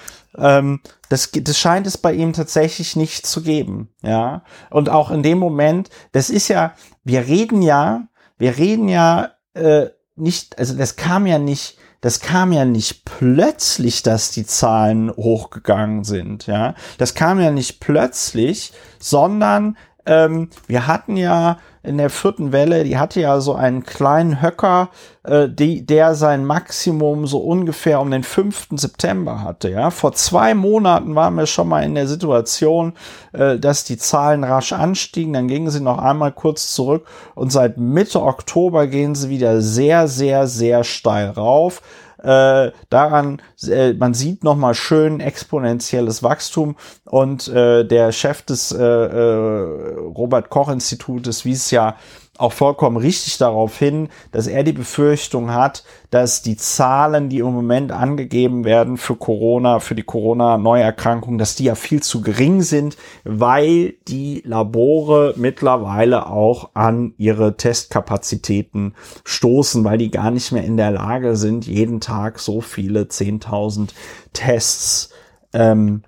Ähm, das, das scheint es bei ihm tatsächlich nicht zu geben, ja. Und auch in dem Moment, das ist ja, wir reden ja, wir reden ja äh, nicht, also das kam ja nicht, das kam ja nicht plötzlich, dass die Zahlen hochgegangen sind, ja. Das kam ja nicht plötzlich, sondern ähm, wir hatten ja in der vierten Welle, die hatte ja so einen kleinen Höcker, äh, die, der sein Maximum so ungefähr um den 5. September hatte. Ja, vor zwei Monaten waren wir schon mal in der Situation, äh, dass die Zahlen rasch anstiegen. Dann gingen sie noch einmal kurz zurück und seit Mitte Oktober gehen sie wieder sehr, sehr, sehr steil rauf. Äh, daran, äh, man sieht noch mal schön exponentielles Wachstum und äh, der Chef des äh, äh, Robert Koch Institutes wies ja auch vollkommen richtig darauf hin, dass er die Befürchtung hat, dass die Zahlen, die im Moment angegeben werden für Corona, für die Corona-Neuerkrankung, dass die ja viel zu gering sind, weil die Labore mittlerweile auch an ihre Testkapazitäten stoßen, weil die gar nicht mehr in der Lage sind, jeden Tag so viele 10.000 Tests ähm,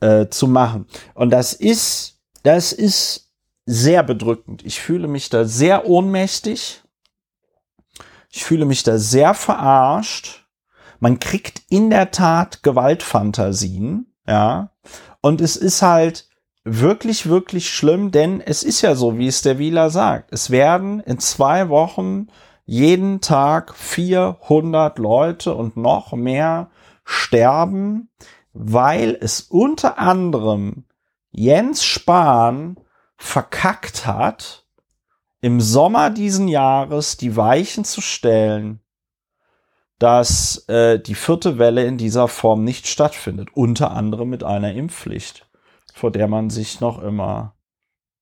äh, zu machen. Und das ist, das ist sehr bedrückend. Ich fühle mich da sehr ohnmächtig. Ich fühle mich da sehr verarscht. Man kriegt in der Tat Gewaltfantasien, ja. Und es ist halt wirklich, wirklich schlimm, denn es ist ja so, wie es der Wieler sagt. Es werden in zwei Wochen jeden Tag 400 Leute und noch mehr sterben, weil es unter anderem Jens Spahn verkackt hat, im Sommer diesen Jahres die Weichen zu stellen, dass äh, die vierte Welle in dieser Form nicht stattfindet. Unter anderem mit einer Impfpflicht, vor der man sich noch immer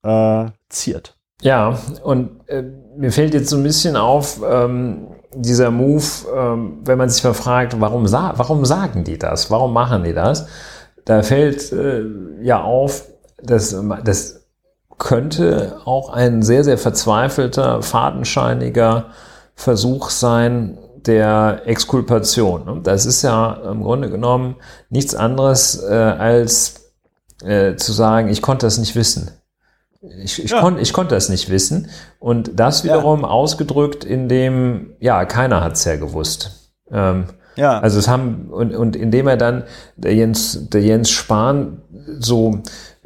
äh, ziert. Ja, und äh, mir fällt jetzt so ein bisschen auf, ähm, dieser Move, ähm, wenn man sich mal fragt, warum, sa warum sagen die das? Warum machen die das? Da fällt äh, ja auf, dass das könnte auch ein sehr, sehr verzweifelter, fadenscheiniger Versuch sein, der Exkulpation. Das ist ja im Grunde genommen nichts anderes äh, als äh, zu sagen, ich konnte das nicht wissen. Ich, ich, ja. kon, ich konnte das nicht wissen. Und das wiederum ja. ausgedrückt in dem, ja, keiner hat es ja gewusst. Ähm, ja. Also es haben, und, und indem er dann, der Jens, der Jens Spahn so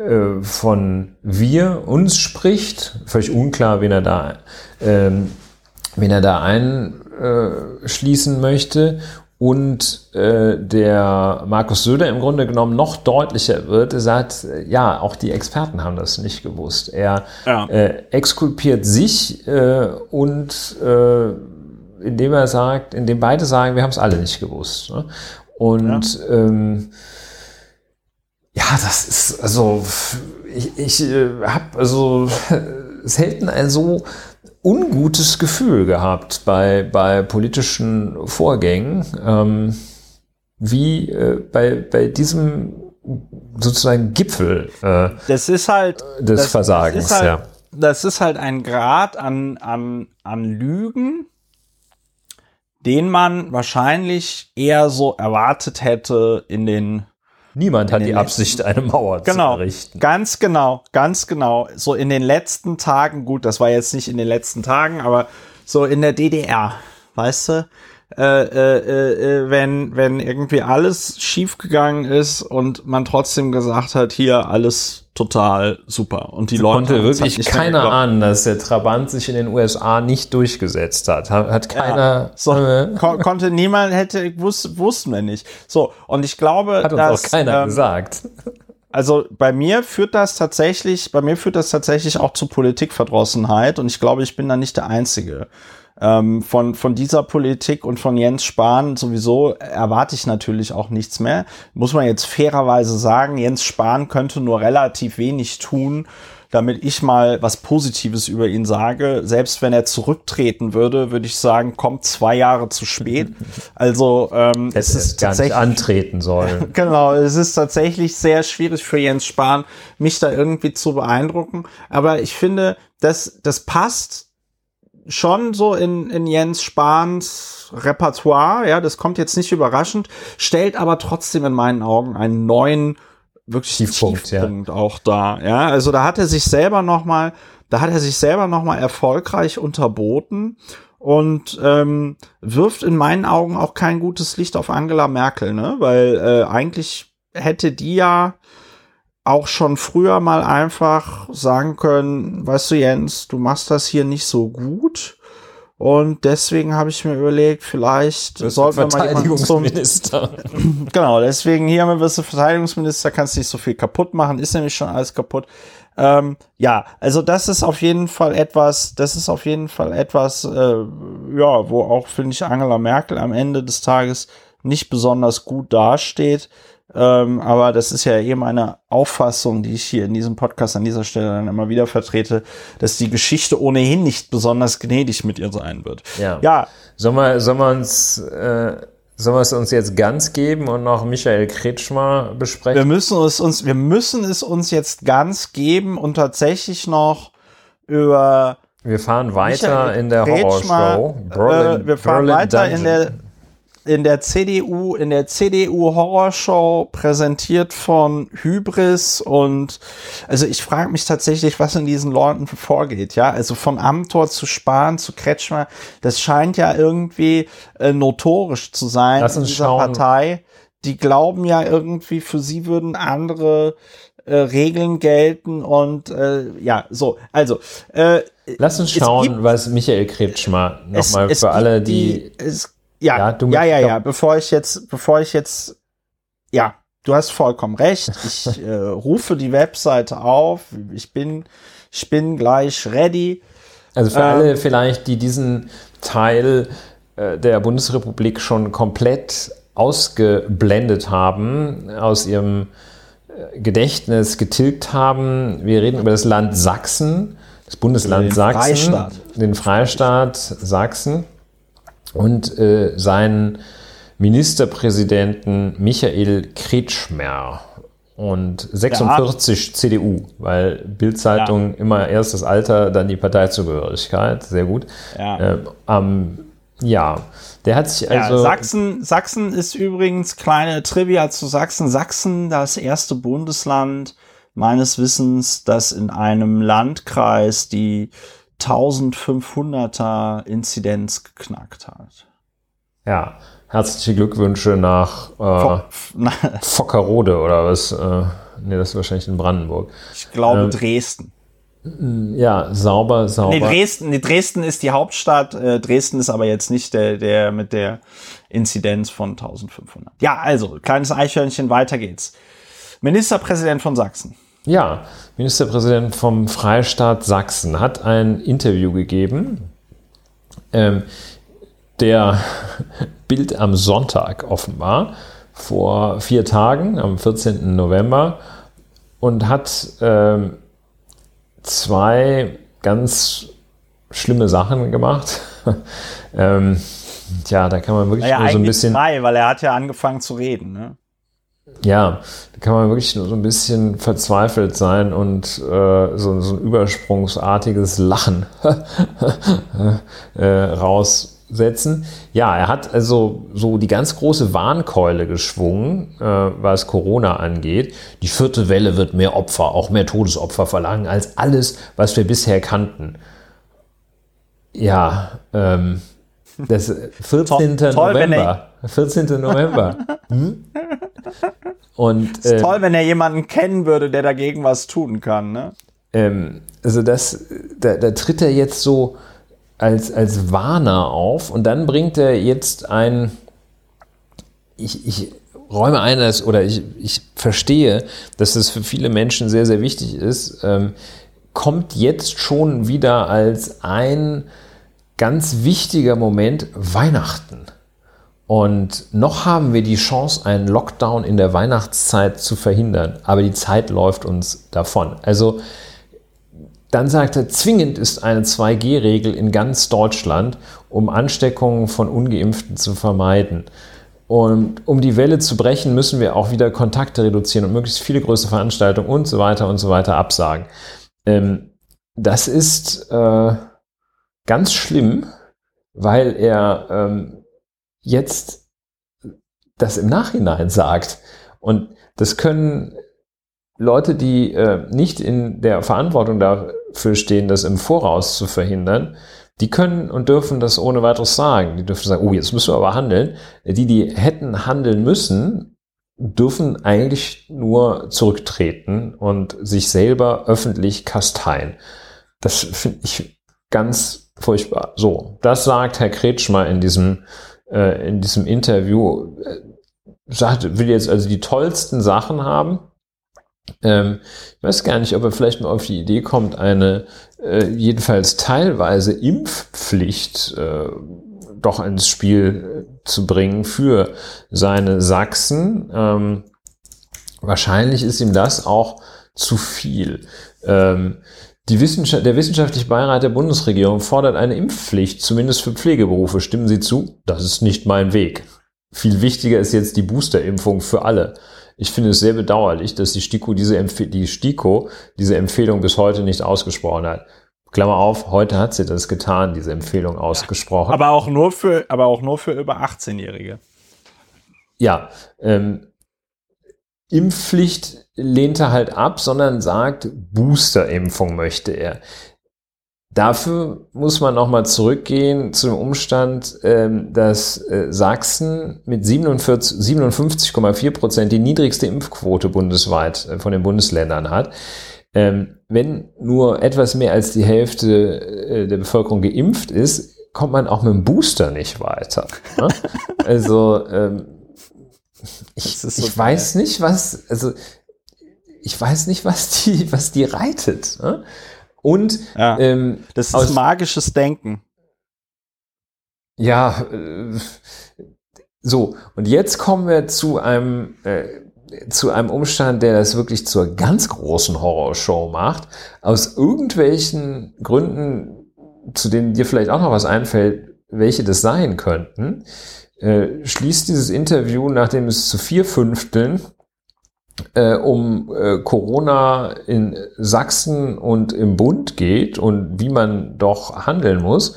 äh, von wir, uns spricht, völlig unklar, wen er da, ähm, wen er da einschließen möchte und äh, der Markus Söder im Grunde genommen noch deutlicher wird, er sagt, ja, auch die Experten haben das nicht gewusst. Er ja. äh, exkulpiert sich äh, und äh, indem er sagt, indem beide sagen, wir haben es alle nicht gewusst. Ne? Und ja. Ähm, ja, das ist also ich, ich äh, habe also selten ein so ungutes Gefühl gehabt bei, bei politischen Vorgängen, ähm, wie äh, bei, bei diesem sozusagen Gipfel äh, das ist halt, des das, Versagens. Das ist, halt, ja. das ist halt ein Grad an, an, an Lügen, den man wahrscheinlich eher so erwartet hätte in den Niemand hat die Absicht, eine Mauer genau, zu errichten. Ganz genau, ganz genau. So in den letzten Tagen, gut, das war jetzt nicht in den letzten Tagen, aber so in der DDR, weißt du, äh, äh, äh, wenn, wenn irgendwie alles schiefgegangen ist und man trotzdem gesagt hat, hier alles total super. Und die Leute konnte wirklich keiner ahnen, dass der Trabant sich in den USA nicht durchgesetzt hat. Hat, keiner. Ja, so, kon konnte niemand, hätte, wus wussten wir nicht. So, und ich glaube, hat uns dass, auch keiner ähm, gesagt. Also bei mir führt das tatsächlich, bei mir führt das tatsächlich auch zu Politikverdrossenheit und ich glaube, ich bin da nicht der Einzige. Ähm, von, von dieser Politik und von Jens Spahn sowieso erwarte ich natürlich auch nichts mehr. Muss man jetzt fairerweise sagen, Jens Spahn könnte nur relativ wenig tun, damit ich mal was Positives über ihn sage. Selbst wenn er zurücktreten würde, würde ich sagen, kommt zwei Jahre zu spät. Also ähm, es ist gar tatsächlich nicht antreten sollen. genau, es ist tatsächlich sehr schwierig für Jens Spahn, mich da irgendwie zu beeindrucken. Aber ich finde, das das passt schon so in, in Jens Spahns Repertoire, ja, das kommt jetzt nicht überraschend, stellt aber trotzdem in meinen Augen einen neuen wirklich Tiefpunkt, Tiefpunkt ja. auch da, ja, also da hat er sich selber noch mal, da hat er sich selber noch mal erfolgreich unterboten und ähm, wirft in meinen Augen auch kein gutes Licht auf Angela Merkel, ne, weil äh, eigentlich hätte die ja auch schon früher mal einfach sagen können, weißt du Jens, du machst das hier nicht so gut. Und deswegen habe ich mir überlegt, vielleicht sollten wir mal jemanden zum genau, deswegen hier wirst du Verteidigungsminister, kannst nicht so viel kaputt machen, ist nämlich schon alles kaputt. Ähm, ja, also das ist auf jeden Fall etwas, das ist auf jeden Fall etwas, äh, ja, wo auch finde ich Angela Merkel am Ende des Tages nicht besonders gut dasteht. Ähm, aber das ist ja eh meine Auffassung, die ich hier in diesem Podcast an dieser Stelle dann immer wieder vertrete, dass die Geschichte ohnehin nicht besonders gnädig mit ihr sein wird. Ja. ja. Sollen wir, sollen wir uns, äh, sollen wir es uns jetzt ganz geben und noch Michael Kretschmer besprechen? Wir müssen es uns, wir müssen es uns jetzt ganz geben und tatsächlich noch über wir fahren weiter Michael in der Horrorshow. Äh, wir fahren Berlin weiter Dungeon. in der in der CDU, in der CDU Horrorshow präsentiert von Hybris und also ich frage mich tatsächlich, was in diesen Leuten vorgeht, ja, also von Amtor zu Spahn zu Kretschmer, das scheint ja irgendwie äh, notorisch zu sein Lass uns in dieser schauen. Partei. Die glauben ja irgendwie, für sie würden andere äh, Regeln gelten und äh, ja, so, also äh, Lass uns schauen, was Michael Kretschmer nochmal für alle, die, die es ja, ja, du ja, ja, ja, bevor ich jetzt, bevor ich jetzt, ja, du hast vollkommen recht. Ich äh, rufe die Webseite auf. Ich bin, ich bin gleich ready. Also für ähm, alle vielleicht, die diesen Teil äh, der Bundesrepublik schon komplett ausgeblendet haben, aus ihrem äh, Gedächtnis getilgt haben. Wir reden über das Land Sachsen, das Bundesland den Sachsen, Freistaat. den Freistaat Sachsen und äh, seinen Ministerpräsidenten Michael Kretschmer und 46 ja. CDU, weil Bildzeitung ja. immer erst das Alter, dann die Parteizugehörigkeit. Sehr gut. Ja. Ähm, ähm, ja, der hat sich also. Ja, Sachsen, Sachsen ist übrigens kleine Trivia zu Sachsen. Sachsen, das erste Bundesland meines Wissens, das in einem Landkreis die 1500er Inzidenz geknackt hat. Ja, herzliche Glückwünsche nach äh, Fockerode oder was? Äh, nee, das ist wahrscheinlich in Brandenburg. Ich glaube ähm, Dresden. Ja, sauber, sauber. Nee, Dresden, nee, Dresden ist die Hauptstadt. Äh, Dresden ist aber jetzt nicht der, der mit der Inzidenz von 1500. Ja, also, kleines Eichhörnchen, weiter geht's. Ministerpräsident von Sachsen. Ja, Ministerpräsident vom Freistaat Sachsen hat ein Interview gegeben, ähm, der Bild am Sonntag offenbar, vor vier Tagen, am 14. November, und hat ähm, zwei ganz schlimme Sachen gemacht. ähm, tja, da kann man wirklich naja, nur so ein bisschen. Drei, weil er hat ja angefangen zu reden. Ne? Ja, da kann man wirklich nur so ein bisschen verzweifelt sein und äh, so, so, ein übersprungsartiges Lachen äh, raus setzen. Ja, er hat also so die ganz große Warnkeule geschwungen, äh, was Corona angeht. Die vierte Welle wird mehr Opfer, auch mehr Todesopfer verlangen als alles, was wir bisher kannten. Ja, ähm, das 14. toll, November. 14. November. Hm? Und, ist äh, toll, wenn er jemanden kennen würde, der dagegen was tun kann, ne? Ähm, also das, da, da tritt er jetzt so als, als Warner auf und dann bringt er jetzt ein, ich, ich räume ein, dass, oder ich, ich verstehe, dass das für viele Menschen sehr, sehr wichtig ist, ähm, kommt jetzt schon wieder als ein ganz wichtiger Moment Weihnachten. Und noch haben wir die Chance, einen Lockdown in der Weihnachtszeit zu verhindern, aber die Zeit läuft uns davon. Also dann sagt er, zwingend ist eine 2G-Regel in ganz Deutschland, um Ansteckungen von ungeimpften zu vermeiden. Und um die Welle zu brechen, müssen wir auch wieder Kontakte reduzieren und möglichst viele größere Veranstaltungen und so weiter und so weiter absagen. Ähm, das ist äh, ganz schlimm, weil er ähm, jetzt das im Nachhinein sagt. Und das können Leute, die äh, nicht in der Verantwortung dafür stehen, das im Voraus zu verhindern, die können und dürfen das ohne weiteres sagen. Die dürfen sagen, oh, jetzt müssen wir aber handeln. Die, die hätten handeln müssen, dürfen eigentlich nur zurücktreten und sich selber öffentlich kasteien. Das finde ich ganz furchtbar. So, das sagt Herr Kretschmer in diesem, äh, in diesem Interview. Äh, sagt, will jetzt also die tollsten Sachen haben ähm, ich weiß gar nicht, ob er vielleicht mal auf die Idee kommt, eine äh, jedenfalls teilweise Impfpflicht äh, doch ins Spiel äh, zu bringen für seine Sachsen. Ähm, wahrscheinlich ist ihm das auch zu viel. Ähm, Wissenschaft, der wissenschaftliche Beirat der Bundesregierung fordert eine Impfpflicht, zumindest für Pflegeberufe. Stimmen Sie zu? Das ist nicht mein Weg. Viel wichtiger ist jetzt die Boosterimpfung für alle. Ich finde es sehr bedauerlich, dass die STIKO diese, Empf die STIKO diese Empfehlung bis heute nicht ausgesprochen hat. Klammer auf, heute hat sie das getan, diese Empfehlung ausgesprochen. Aber auch nur für, aber auch nur für über 18-Jährige. Ja, ähm, Impfpflicht lehnt er halt ab, sondern sagt, Boosterimpfung möchte er. Dafür muss man nochmal zurückgehen zu dem Umstand, ähm, dass äh, Sachsen mit 57,4 Prozent die niedrigste Impfquote bundesweit äh, von den Bundesländern hat. Ähm, wenn nur etwas mehr als die Hälfte äh, der Bevölkerung geimpft ist, kommt man auch mit dem Booster nicht weiter. Ne? also ähm, ich, so ich weiß nicht, was, also ich weiß nicht, was die, was die reitet. Ne? Und ja, ähm, das ist magisches Denken. Ja, äh, so, und jetzt kommen wir zu einem, äh, zu einem Umstand, der das wirklich zur ganz großen Horrorshow macht. Aus irgendwelchen Gründen, zu denen dir vielleicht auch noch was einfällt, welche das sein könnten, äh, schließt dieses Interview, nachdem es zu vier Fünfteln äh, um äh, Corona in Sachsen und im Bund geht und wie man doch handeln muss,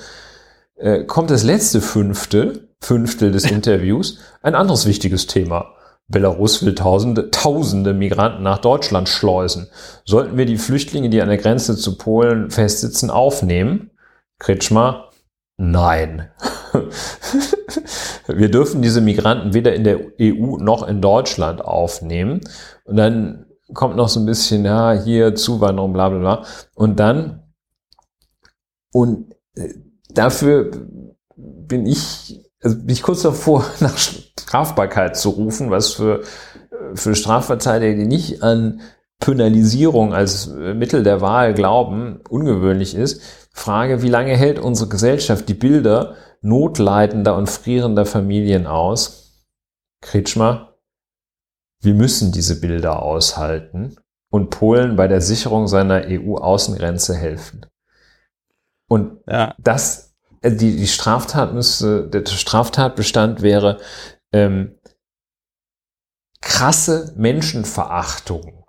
äh, kommt das letzte Fünfte, Fünftel des Interviews, ein anderes wichtiges Thema. Belarus will tausende, tausende Migranten nach Deutschland schleusen. Sollten wir die Flüchtlinge, die an der Grenze zu Polen festsitzen, aufnehmen? Kretschmer, nein. wir dürfen diese Migranten weder in der EU noch in Deutschland aufnehmen. Und dann kommt noch so ein bisschen, ja, hier Zuwanderung, bla bla bla. Und dann, und äh, dafür bin ich, also bin ich kurz davor, nach Strafbarkeit zu rufen, was für, für Strafverteidiger, die nicht an Penalisierung als Mittel der Wahl glauben, ungewöhnlich ist. Frage, wie lange hält unsere Gesellschaft die Bilder notleidender und frierender Familien aus? Kretschmer, wir müssen diese Bilder aushalten und Polen bei der Sicherung seiner EU-Außengrenze helfen. Und ja. das, äh, die, die Straftat müsste, der Straftatbestand wäre ähm, krasse Menschenverachtung.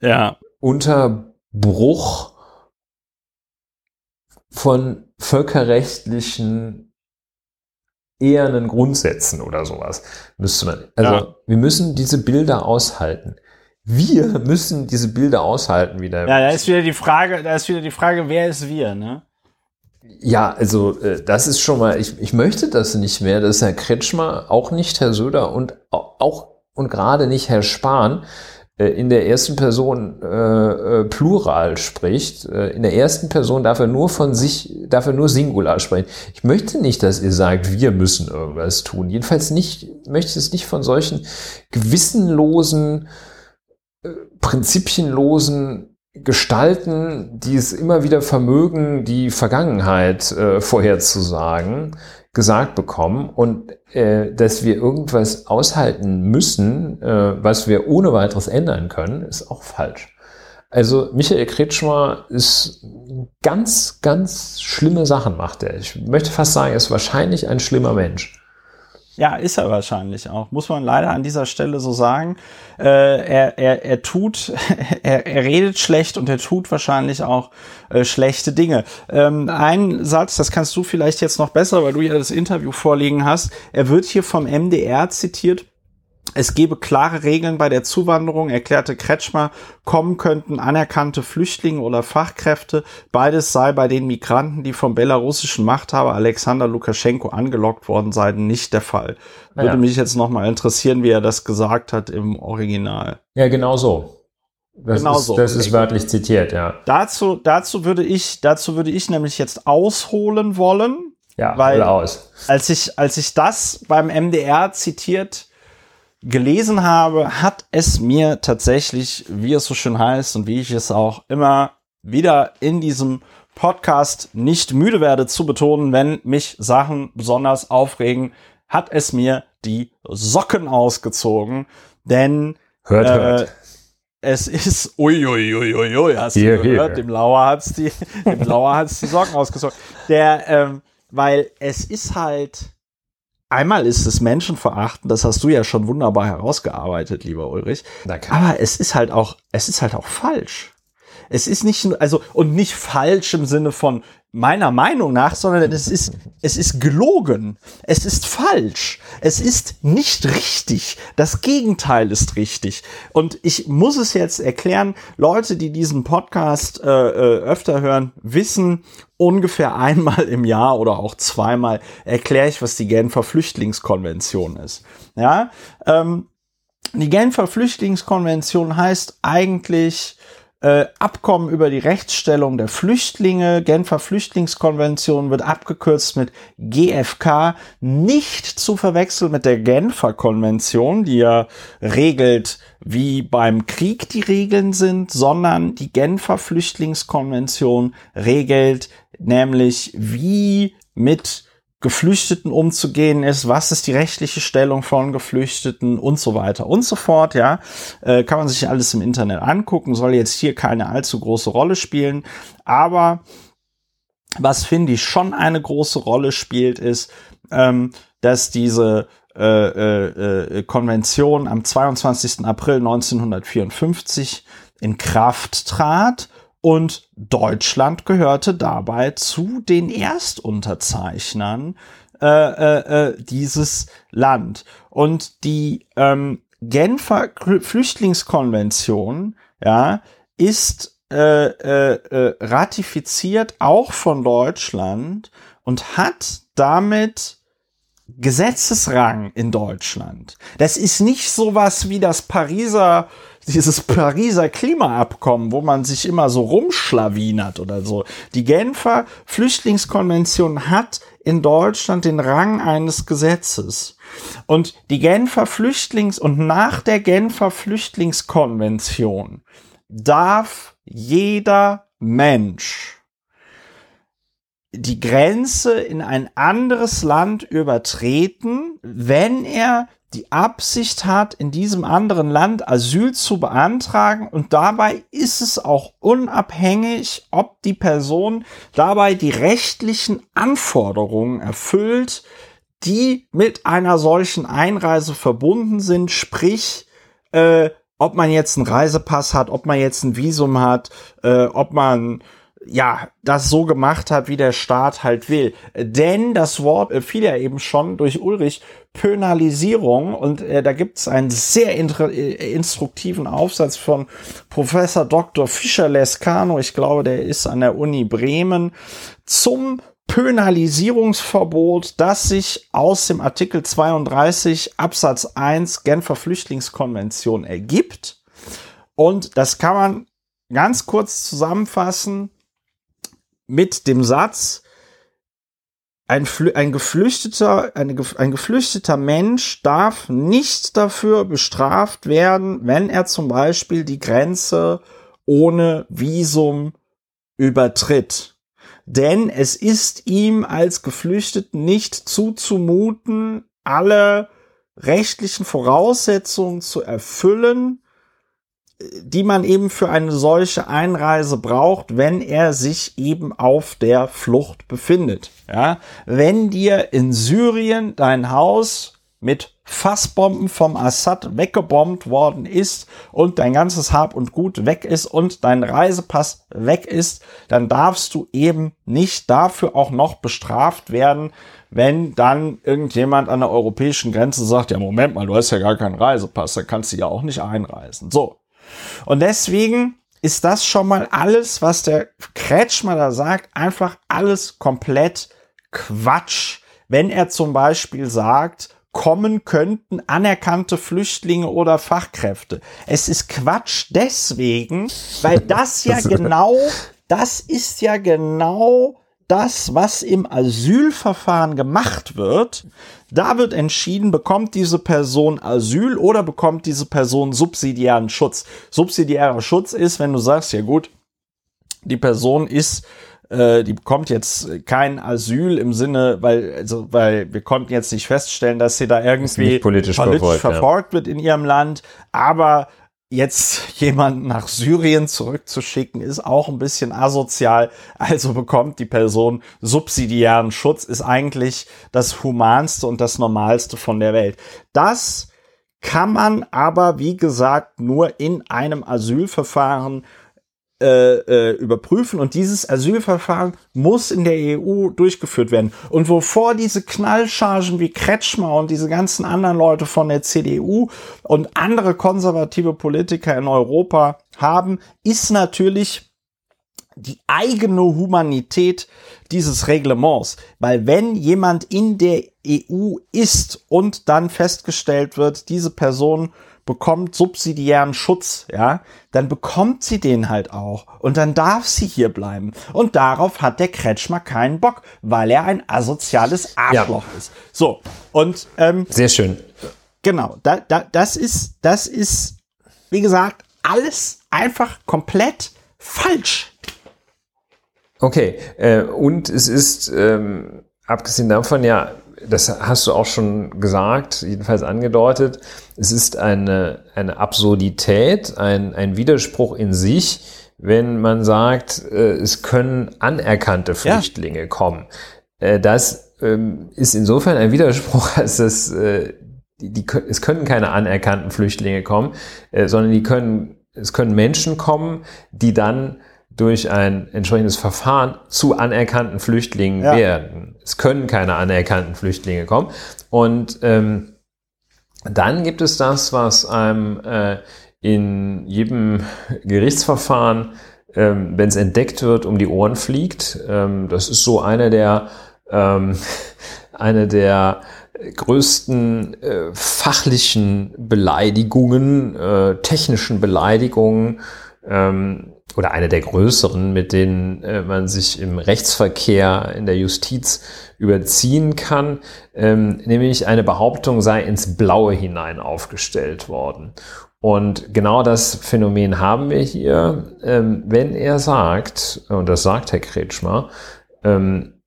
Ja. Unter Bruch von völkerrechtlichen ehernen Grundsätzen oder sowas müsste man. Also ja. wir müssen diese Bilder aushalten. Wir müssen diese Bilder aushalten wieder. Ja, da ist wieder die Frage, da ist wieder die Frage, wer ist wir, ne? Ja, also äh, das ist schon mal, ich, ich möchte das nicht mehr, dass Herr Kretschmer, auch nicht Herr Söder und auch und gerade nicht Herr Spahn in der ersten Person äh, äh, Plural spricht. Äh, in der ersten Person darf er nur von sich, darf er nur Singular sprechen. Ich möchte nicht, dass ihr sagt, wir müssen irgendwas tun. Jedenfalls nicht, möchte es nicht von solchen gewissenlosen, äh, prinzipienlosen Gestalten, die es immer wieder vermögen, die Vergangenheit äh, vorherzusagen, gesagt bekommen und äh, dass wir irgendwas aushalten müssen, äh, was wir ohne weiteres ändern können, ist auch falsch. Also Michael Kretschmer ist ganz, ganz schlimme Sachen macht er. Ich möchte fast sagen, er ist wahrscheinlich ein schlimmer Mensch. Ja, ist er wahrscheinlich auch. Muss man leider an dieser Stelle so sagen. Äh, er, er, er tut, er, er redet schlecht und er tut wahrscheinlich auch äh, schlechte Dinge. Ähm, ein Satz, das kannst du vielleicht jetzt noch besser, weil du ja das Interview vorliegen hast. Er wird hier vom MDR zitiert es gebe klare Regeln bei der Zuwanderung, erklärte Kretschmer, kommen könnten anerkannte Flüchtlinge oder Fachkräfte. Beides sei bei den Migranten, die vom belarussischen Machthaber Alexander Lukaschenko angelockt worden seien, nicht der Fall. Würde ja. mich jetzt nochmal interessieren, wie er das gesagt hat im Original. Ja, genau so. Das, genau ist, so. das ist wörtlich zitiert, ja. Dazu, dazu würde ich, dazu würde ich nämlich jetzt ausholen wollen. Ja, weil aus. als ich, als ich das beim MDR zitiert gelesen habe, hat es mir tatsächlich, wie es so schön heißt und wie ich es auch immer wieder in diesem Podcast nicht müde werde zu betonen, wenn mich Sachen besonders aufregen, hat es mir die Socken ausgezogen, denn hört, äh, hört. es ist uiuiuiui, ui, ui, ui, hast hier, du gehört, hier. dem Lauer hat's die, dem Lauer hat's die Socken ausgezogen. Der, ähm, weil es ist halt, Einmal ist es Menschenverachten, das hast du ja schon wunderbar herausgearbeitet, lieber Ulrich. Danke. Aber es ist halt auch, es ist halt auch falsch. Es ist nicht, also, und nicht falsch im Sinne von, meiner Meinung nach, sondern es ist, es ist gelogen. Es ist falsch. Es ist nicht richtig. Das Gegenteil ist richtig. Und ich muss es jetzt erklären. Leute, die diesen Podcast äh, äh, öfter hören, wissen, ungefähr einmal im Jahr oder auch zweimal erkläre ich, was die Genfer Flüchtlingskonvention ist. Ja, ähm, die Genfer Flüchtlingskonvention heißt eigentlich, äh, Abkommen über die Rechtsstellung der Flüchtlinge, Genfer Flüchtlingskonvention wird abgekürzt mit GFK, nicht zu verwechseln mit der Genfer Konvention, die ja regelt, wie beim Krieg die Regeln sind, sondern die Genfer Flüchtlingskonvention regelt nämlich, wie mit Geflüchteten umzugehen ist, was ist die rechtliche Stellung von Geflüchteten und so weiter und so fort, ja, äh, kann man sich alles im Internet angucken, soll jetzt hier keine allzu große Rolle spielen, aber was finde ich schon eine große Rolle spielt, ist, ähm, dass diese äh, äh, äh Konvention am 22. April 1954 in Kraft trat und Deutschland gehörte dabei zu den Erstunterzeichnern äh, äh, äh, dieses Land. Und die ähm, Genfer Flüchtlingskonvention ja, ist äh, äh, äh, ratifiziert auch von Deutschland und hat damit Gesetzesrang in Deutschland. Das ist nicht sowas wie das Pariser dieses Pariser Klimaabkommen, wo man sich immer so rumschlawinert oder so. Die Genfer Flüchtlingskonvention hat in Deutschland den Rang eines Gesetzes. Und die Genfer Flüchtlings- und nach der Genfer Flüchtlingskonvention darf jeder Mensch die Grenze in ein anderes Land übertreten, wenn er die Absicht hat, in diesem anderen Land Asyl zu beantragen. Und dabei ist es auch unabhängig, ob die Person dabei die rechtlichen Anforderungen erfüllt, die mit einer solchen Einreise verbunden sind, sprich, äh, ob man jetzt einen Reisepass hat, ob man jetzt ein Visum hat, äh, ob man ja, das so gemacht hat, wie der Staat halt will. Denn das Wort äh, fiel ja eben schon durch Ulrich Pönalisierung und äh, da gibt es einen sehr äh, instruktiven Aufsatz von Professor Dr. Fischer Lescano, ich glaube, der ist an der Uni Bremen, zum Pönalisierungsverbot, das sich aus dem Artikel 32 Absatz 1 Genfer Flüchtlingskonvention ergibt. Und das kann man ganz kurz zusammenfassen mit dem Satz, ein, ein Geflüchteter, eine, ein geflüchteter Mensch darf nicht dafür bestraft werden, wenn er zum Beispiel die Grenze ohne Visum übertritt. Denn es ist ihm als Geflüchteten nicht zuzumuten, alle rechtlichen Voraussetzungen zu erfüllen, die man eben für eine solche Einreise braucht, wenn er sich eben auf der Flucht befindet. Ja, wenn dir in Syrien dein Haus mit Fassbomben vom Assad weggebombt worden ist und dein ganzes Hab und Gut weg ist und dein Reisepass weg ist, dann darfst du eben nicht dafür auch noch bestraft werden, wenn dann irgendjemand an der europäischen Grenze sagt, ja Moment mal, du hast ja gar keinen Reisepass, da kannst du ja auch nicht einreisen. So, und deswegen ist das schon mal alles, was der Kretschmer da sagt, einfach alles komplett Quatsch. Wenn er zum Beispiel sagt, kommen könnten anerkannte Flüchtlinge oder Fachkräfte. Es ist Quatsch deswegen, weil das ja genau, das ist ja genau das, was im Asylverfahren gemacht wird, da wird entschieden, bekommt diese Person Asyl oder bekommt diese Person subsidiären Schutz. Subsidiärer Schutz ist, wenn du sagst, ja gut, die Person ist äh, die bekommt jetzt kein Asyl im Sinne, weil, also, weil wir konnten jetzt nicht feststellen, dass sie da irgendwie politisch, politisch verfolgt, verfolgt ja. wird in ihrem Land, aber jetzt jemanden nach Syrien zurückzuschicken, ist auch ein bisschen asozial. Also bekommt die Person subsidiären Schutz, ist eigentlich das humanste und das normalste von der Welt. Das kann man aber, wie gesagt, nur in einem Asylverfahren äh, äh, überprüfen und dieses Asylverfahren muss in der EU durchgeführt werden. Und wovor diese Knallchargen wie Kretschmer und diese ganzen anderen Leute von der CDU und andere konservative Politiker in Europa haben, ist natürlich die eigene Humanität dieses Reglements. Weil wenn jemand in der EU ist und dann festgestellt wird, diese Person bekommt subsidiären Schutz, ja, dann bekommt sie den halt auch. Und dann darf sie hier bleiben. Und darauf hat der Kretschmer keinen Bock, weil er ein asoziales Arschloch ja. ist. So, und ähm, sehr schön. Genau, da, da, das ist, das ist, wie gesagt, alles einfach komplett falsch. Okay, äh, und es ist, ähm, abgesehen davon, ja, das hast du auch schon gesagt, jedenfalls angedeutet, es ist eine, eine Absurdität, ein, ein Widerspruch in sich, wenn man sagt, äh, es können anerkannte Flüchtlinge ja. kommen. Äh, das ähm, ist insofern ein Widerspruch, als es, äh, die, die, es können keine anerkannten Flüchtlinge kommen, sondern die können, es können Menschen kommen, die dann durch ein entsprechendes Verfahren zu anerkannten Flüchtlingen ja. werden. Es können keine anerkannten Flüchtlinge kommen. Und ähm, dann gibt es das, was einem äh, in jedem Gerichtsverfahren, ähm, wenn es entdeckt wird, um die Ohren fliegt. Ähm, das ist so eine der, ähm, eine der größten äh, fachlichen Beleidigungen, äh, technischen Beleidigungen, ähm, oder eine der größeren, mit denen äh, man sich im Rechtsverkehr in der Justiz überziehen kann, ähm, nämlich eine Behauptung sei ins Blaue hinein aufgestellt worden. Und genau das Phänomen haben wir hier, ähm, wenn er sagt, und das sagt Herr Kretschmer, ähm,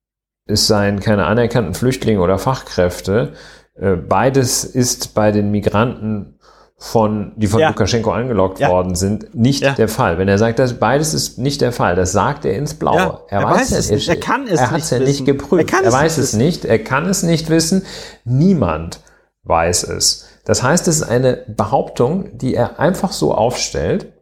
es seien keine anerkannten Flüchtlinge oder Fachkräfte, äh, beides ist bei den Migranten von, die von ja. Lukaschenko angelockt ja. worden sind, nicht ja. der Fall. Wenn er sagt, dass beides ist nicht der Fall, das sagt er ins Blaue. Er, er, weiß es nicht. Er kann es er hat es ja nicht geprüft. Er, er weiß es nicht. Er kann es nicht wissen. Niemand weiß es. Das heißt, es ist eine Behauptung, die er einfach so aufstellt.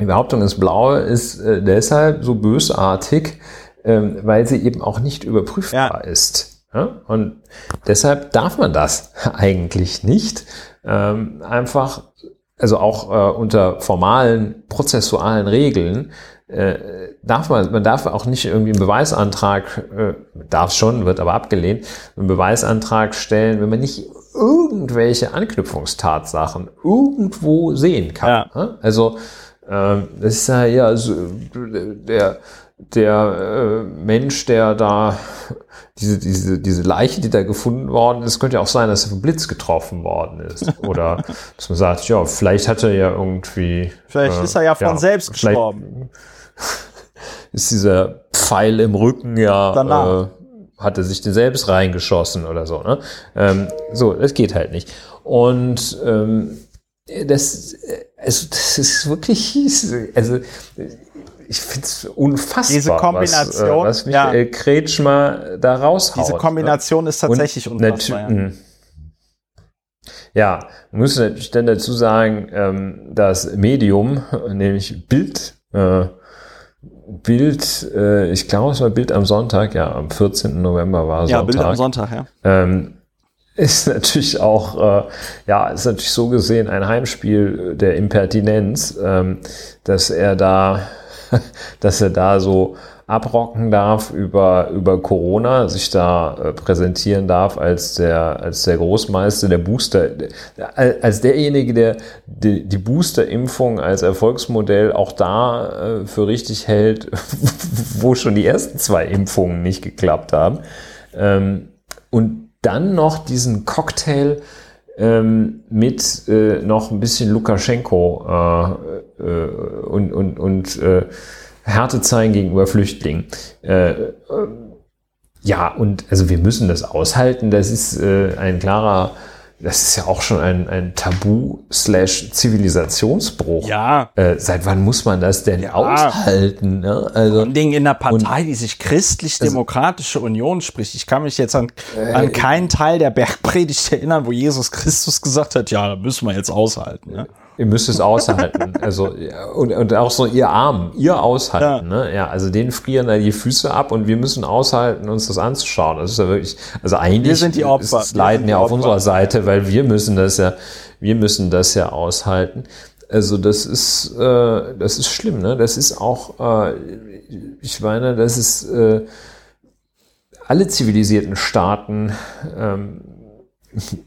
Die Behauptung ins Blaue ist äh, deshalb so bösartig, ähm, weil sie eben auch nicht überprüfbar ist. Ja? Und deshalb darf man das eigentlich nicht ähm, einfach, also auch äh, unter formalen, prozessualen Regeln, äh, darf man, man darf auch nicht irgendwie einen Beweisantrag, äh, darf schon, wird aber abgelehnt, einen Beweisantrag stellen, wenn man nicht irgendwelche Anknüpfungstatsachen irgendwo sehen kann. Ja. Also ähm, das ist ja, ja so, der der äh, Mensch, der da diese, diese, diese Leiche, die da gefunden worden ist, könnte ja auch sein, dass er vom Blitz getroffen worden ist. Oder dass man sagt, ja, vielleicht hat er ja irgendwie. Vielleicht äh, ist er ja von ja, selbst gestorben. Ist dieser Pfeil im Rücken ja, Danach. äh, hat er sich den selbst reingeschossen oder so. Ne? Ähm, so, das geht halt nicht. Und ähm, das, also, das ist wirklich, also ich finde es unfassbar, diese Kombination, was, äh, was Michael ja. Kretschmer da raushaut. Diese Kombination ne? ist tatsächlich Und unfassbar. Ja. Hm. ja, man muss natürlich dann dazu sagen, ähm, das Medium, nämlich Bild, äh, Bild, äh, ich glaube, es war Bild am Sonntag, ja, am 14. November war ja, Sonntag. Ja, Bild am Sonntag, ja. Ähm, ist natürlich auch, äh, ja, ist natürlich so gesehen ein Heimspiel der Impertinenz, ähm, dass er da dass er da so abrocken darf über, über Corona, sich da äh, präsentieren darf als der, als der Großmeister der Booster, als derjenige, der die, die Booster-Impfung als Erfolgsmodell auch da äh, für richtig hält, wo schon die ersten zwei Impfungen nicht geklappt haben. Ähm, und dann noch diesen Cocktail ähm, mit äh, noch ein bisschen Lukaschenko äh, äh, und, und, und äh, Härte zeigen gegenüber Flüchtlingen. Äh, äh, ja, und also wir müssen das aushalten. Das ist ein klarer das ist ja auch schon ein, ein Tabu-Zivilisationsbruch. Ja. Äh, seit wann muss man das denn ja. aushalten? Ne? Also, Vor Ding in einer Partei, und, die sich christlich-demokratische also, Union spricht. Ich kann mich jetzt an, äh, an keinen Teil der Bergpredigt erinnern, wo Jesus Christus gesagt hat, ja, da müssen wir jetzt aushalten. Ne? Ihr müsst es aushalten. also, und, und auch so ihr Arm, ihr aushalten. Ja. Ne? ja, also denen frieren da die Füße ab und wir müssen aushalten, uns das anzuschauen. Das ist ja wirklich, also eigentlich ist Leiden ja auf unserer Seite, weil wir müssen das ja, wir müssen das ja aushalten. Also das ist, äh, das ist schlimm, ne? Das ist auch, äh, ich meine, das ist äh, alle zivilisierten Staaten ähm,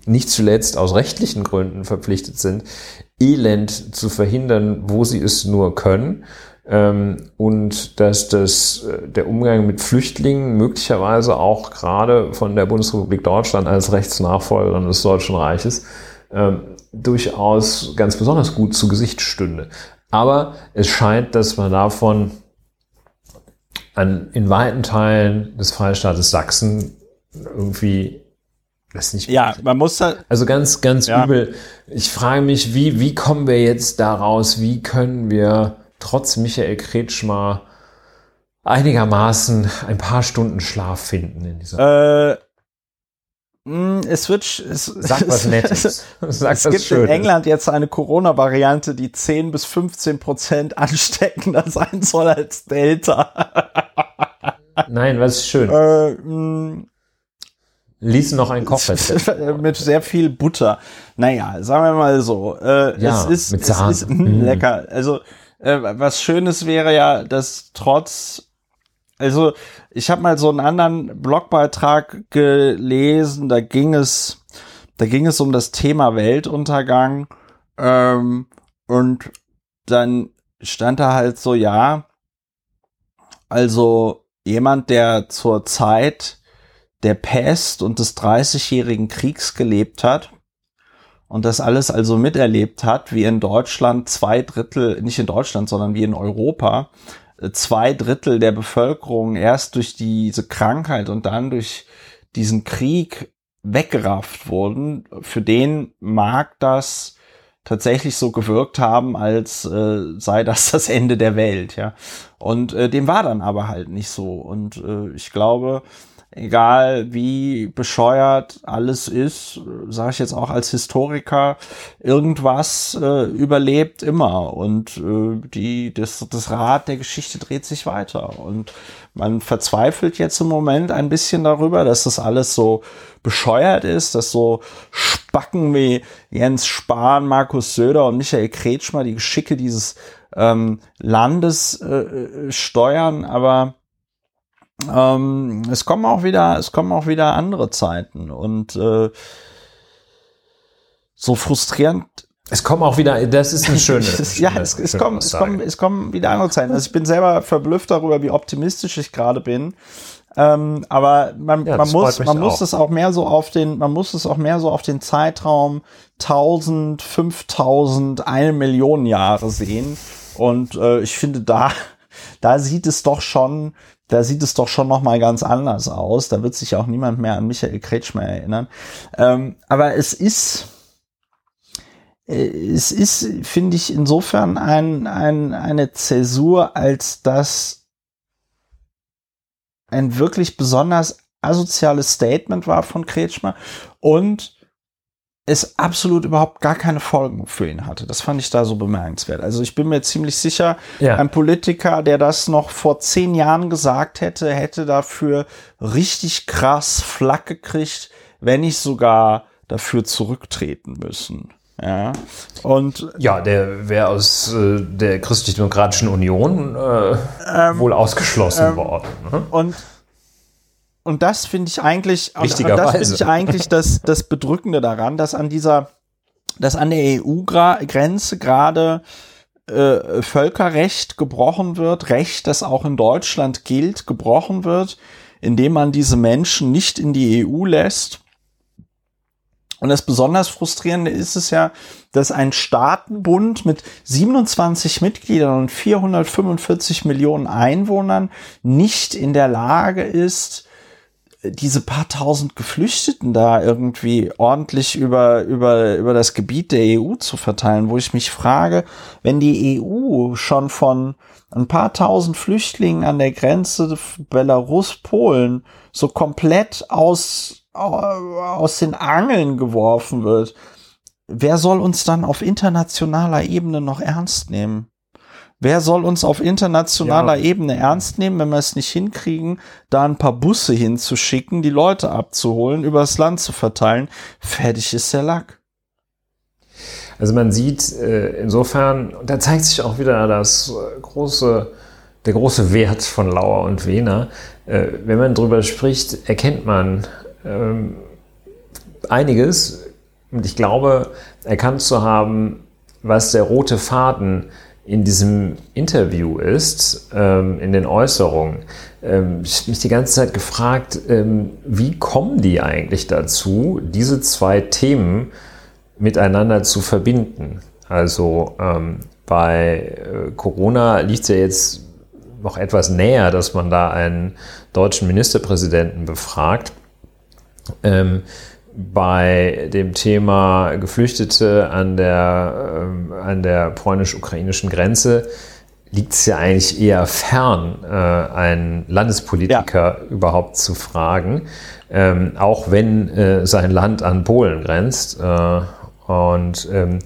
nicht zuletzt aus rechtlichen Gründen verpflichtet sind, Elend zu verhindern, wo sie es nur können. Ähm, und dass das, äh, der Umgang mit Flüchtlingen möglicherweise auch gerade von der Bundesrepublik Deutschland als Rechtsnachfolgerin des Deutschen Reiches ähm, durchaus ganz besonders gut zu Gesicht stünde. Aber es scheint, dass man davon an, in weiten Teilen des Freistaates Sachsen irgendwie das nicht. Ja, man muss da. Also ganz, ganz ja. übel. Ich frage mich, wie, wie kommen wir jetzt daraus? Wie können wir trotz Michael Kretschmer einigermaßen ein paar Stunden Schlaf finden in dieser. Äh, hm, es wird. Es, Sag was Nettes. Sag es gibt Schönes. in England jetzt eine Corona-Variante, die 10 bis 15 Prozent ansteckender sein soll als Delta. Nein, was ist schön? Äh, mh, hm. Lies noch ein Kochrezept. mit sehr viel Butter. Naja, sagen wir mal so. Äh, ja, es ist, mit Sahne. Es ist mh, mm. lecker. Also, äh, was Schönes wäre ja, dass trotz also ich habe mal so einen anderen Blogbeitrag gelesen, da ging es, da ging es um das Thema Weltuntergang ähm, und dann stand da halt so, ja, also jemand, der zur Zeit der Pest und des Dreißigjährigen Kriegs gelebt hat und das alles also miterlebt hat, wie in Deutschland zwei Drittel, nicht in Deutschland, sondern wie in Europa, zwei Drittel der Bevölkerung erst durch diese Krankheit und dann durch diesen Krieg weggerafft wurden, für den mag das tatsächlich so gewirkt haben, als äh, sei das das Ende der Welt, ja. Und äh, dem war dann aber halt nicht so. Und äh, ich glaube, egal wie bescheuert alles ist, sage ich jetzt auch als Historiker, irgendwas äh, überlebt immer und äh, die, das, das Rad der Geschichte dreht sich weiter. Und man verzweifelt jetzt im Moment ein bisschen darüber, dass das alles so bescheuert ist, dass so Spacken wie Jens Spahn, Markus Söder und Michael Kretschmer die Geschicke dieses ähm, Landes äh, äh steuern, aber ähm, es kommen auch wieder, es kommen auch wieder andere Zeiten und äh, so frustrierend. Es kommen auch wieder, das ist eine schöne. ja, es, es, kommen, es, kommen, es kommen wieder andere Zeiten. Also ich bin selber verblüfft darüber, wie optimistisch ich gerade bin. Ähm, aber man, ja, man muss, man muss es auch mehr so auf den, man muss es auch mehr so auf den Zeitraum 1000, 5000, eine Million Jahre sehen. Und äh, ich finde, da, da sieht es doch schon da sieht es doch schon noch mal ganz anders aus. Da wird sich auch niemand mehr an Michael Kretschmer erinnern. Ähm, aber es ist, äh, es ist, finde ich, insofern ein, ein, eine Zäsur, als das ein wirklich besonders asoziales Statement war von Kretschmer und es absolut überhaupt gar keine Folgen für ihn hatte. Das fand ich da so bemerkenswert. Also ich bin mir ziemlich sicher, ja. ein Politiker, der das noch vor zehn Jahren gesagt hätte, hätte dafür richtig krass Flack gekriegt, wenn nicht sogar dafür zurücktreten müssen. Ja, und ja, der wäre aus äh, der christlich-demokratischen Union äh, ähm, wohl ausgeschlossen ähm, worden. Ne? Und und das finde ich eigentlich, das finde ich eigentlich das, das Bedrückende daran, dass an dieser, dass an der EU-Grenze gerade äh, Völkerrecht gebrochen wird, Recht, das auch in Deutschland gilt, gebrochen wird, indem man diese Menschen nicht in die EU lässt. Und das besonders frustrierende ist es ja, dass ein Staatenbund mit 27 Mitgliedern und 445 Millionen Einwohnern nicht in der Lage ist, diese paar tausend Geflüchteten da irgendwie ordentlich über, über, über das Gebiet der EU zu verteilen, wo ich mich frage, wenn die EU schon von ein paar tausend Flüchtlingen an der Grenze Belarus-Polen so komplett aus, aus den Angeln geworfen wird, wer soll uns dann auf internationaler Ebene noch ernst nehmen? Wer soll uns auf internationaler ja. Ebene ernst nehmen, wenn wir es nicht hinkriegen, da ein paar Busse hinzuschicken, die Leute abzuholen, übers Land zu verteilen? Fertig ist der Lack. Also man sieht äh, insofern, da zeigt sich auch wieder das äh, große, der große Wert von Lauer und Wehner. Äh, wenn man drüber spricht, erkennt man, ähm, einiges. Und ich glaube, erkannt zu haben, was der rote Faden in diesem Interview ist, ähm, in den Äußerungen. Ähm, ich habe mich die ganze Zeit gefragt, ähm, wie kommen die eigentlich dazu, diese zwei Themen miteinander zu verbinden? Also ähm, bei äh, Corona liegt es ja jetzt noch etwas näher, dass man da einen deutschen Ministerpräsidenten befragt. Bei dem Thema Geflüchtete an der, äh, an der polnisch-ukrainischen Grenze liegt es ja eigentlich eher fern, äh, einen Landespolitiker ja. überhaupt zu fragen, ähm, auch wenn äh, sein Land an Polen grenzt. Äh, und ähm,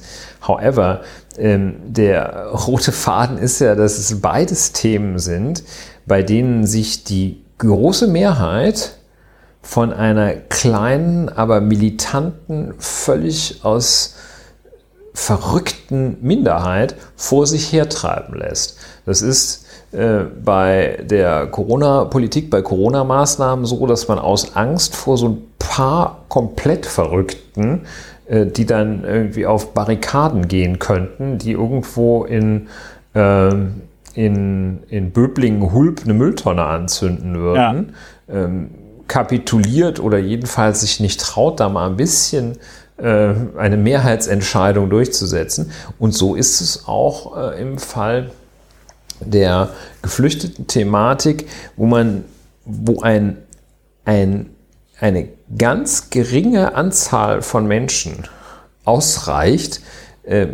however, ähm, der rote Faden ist ja, dass es beides Themen sind, bei denen sich die große Mehrheit von einer kleinen, aber militanten, völlig aus verrückten Minderheit vor sich hertreiben lässt. Das ist äh, bei der Corona-Politik, bei Corona-Maßnahmen so, dass man aus Angst vor so ein paar komplett Verrückten, äh, die dann irgendwie auf Barrikaden gehen könnten, die irgendwo in, äh, in, in Böblingen-Hulp eine Mülltonne anzünden würden, ja. ähm, kapituliert oder jedenfalls sich nicht traut, da mal ein bisschen äh, eine Mehrheitsentscheidung durchzusetzen. Und so ist es auch äh, im Fall der geflüchteten Thematik, wo man, wo ein, ein, eine ganz geringe Anzahl von Menschen ausreicht, äh,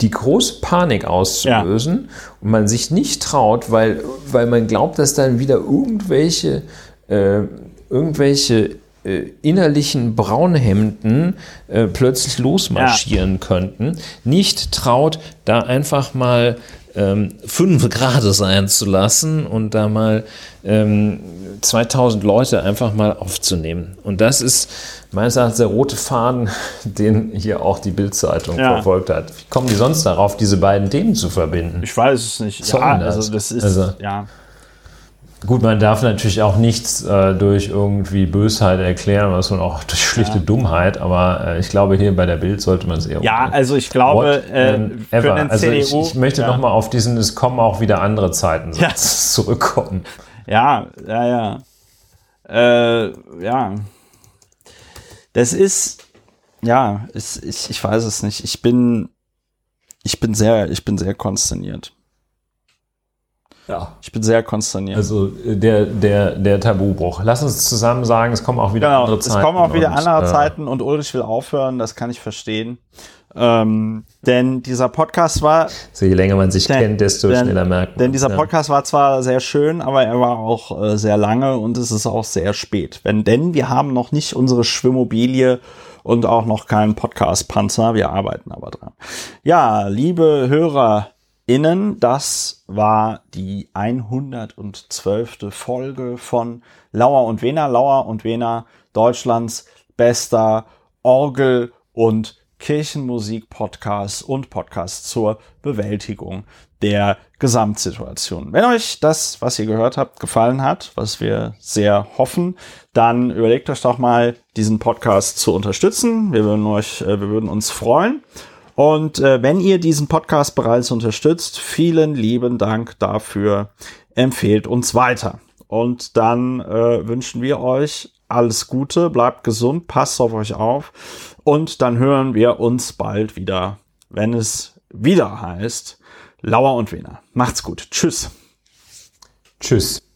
die große Panik auszulösen ja. und man sich nicht traut, weil, weil man glaubt, dass dann wieder irgendwelche äh, irgendwelche äh, innerlichen Braunhemden äh, plötzlich losmarschieren ja. könnten, nicht traut, da einfach mal ähm, fünf Grad sein zu lassen und da mal ähm, 2000 Leute einfach mal aufzunehmen. Und das ist meines Erachtens der rote Faden, den hier auch die Bildzeitung ja. verfolgt hat. Wie kommen die sonst darauf, diese beiden Themen zu verbinden? Ich weiß es nicht. Ja, also das ist also, ja. Gut, man darf natürlich auch nichts äh, durch irgendwie Bösheit erklären, was man auch durch schlichte ja. Dummheit, aber äh, ich glaube, hier bei der Bild sollte man es eher. Ja, also ich glaube, äh, für den also CDU, ich, ich möchte ja. nochmal auf diesen, es kommen auch wieder andere Zeiten ja. zurückkommen. Ja, ja, ja. Äh, ja. Das ist, ja, ist, ich, ich weiß es nicht. Ich bin, ich bin sehr, ich bin sehr konsterniert. Ja. Ich bin sehr konsterniert. Also äh, der, der, der Tabubruch. Lass uns zusammen sagen, es kommen auch wieder genau, andere Zeiten. Es kommen auch wieder und, andere äh, Zeiten und Ulrich will aufhören, das kann ich verstehen. Ähm, denn dieser Podcast war. So je länger man sich denn, kennt, desto denn, schneller merkt man. Denn dieser Podcast ja. war zwar sehr schön, aber er war auch äh, sehr lange und es ist auch sehr spät. Wenn, denn wir haben noch nicht unsere Schwimmobilie und auch noch keinen Podcast-Panzer. Wir arbeiten aber dran. Ja, liebe Hörer, innen. Das war die 112. Folge von Lauer und Wena. Lauer und Wena, Deutschlands bester Orgel- und Kirchenmusik-Podcast und Podcast zur Bewältigung der Gesamtsituation. Wenn euch das, was ihr gehört habt, gefallen hat, was wir sehr hoffen, dann überlegt euch doch mal, diesen Podcast zu unterstützen. Wir würden euch, äh, wir würden uns freuen. Und äh, wenn ihr diesen Podcast bereits unterstützt, vielen lieben Dank dafür. Empfehlt uns weiter. Und dann äh, wünschen wir euch alles Gute, bleibt gesund, passt auf euch auf. Und dann hören wir uns bald wieder, wenn es wieder heißt Lauer und Wiener. Macht's gut. Tschüss. Tschüss.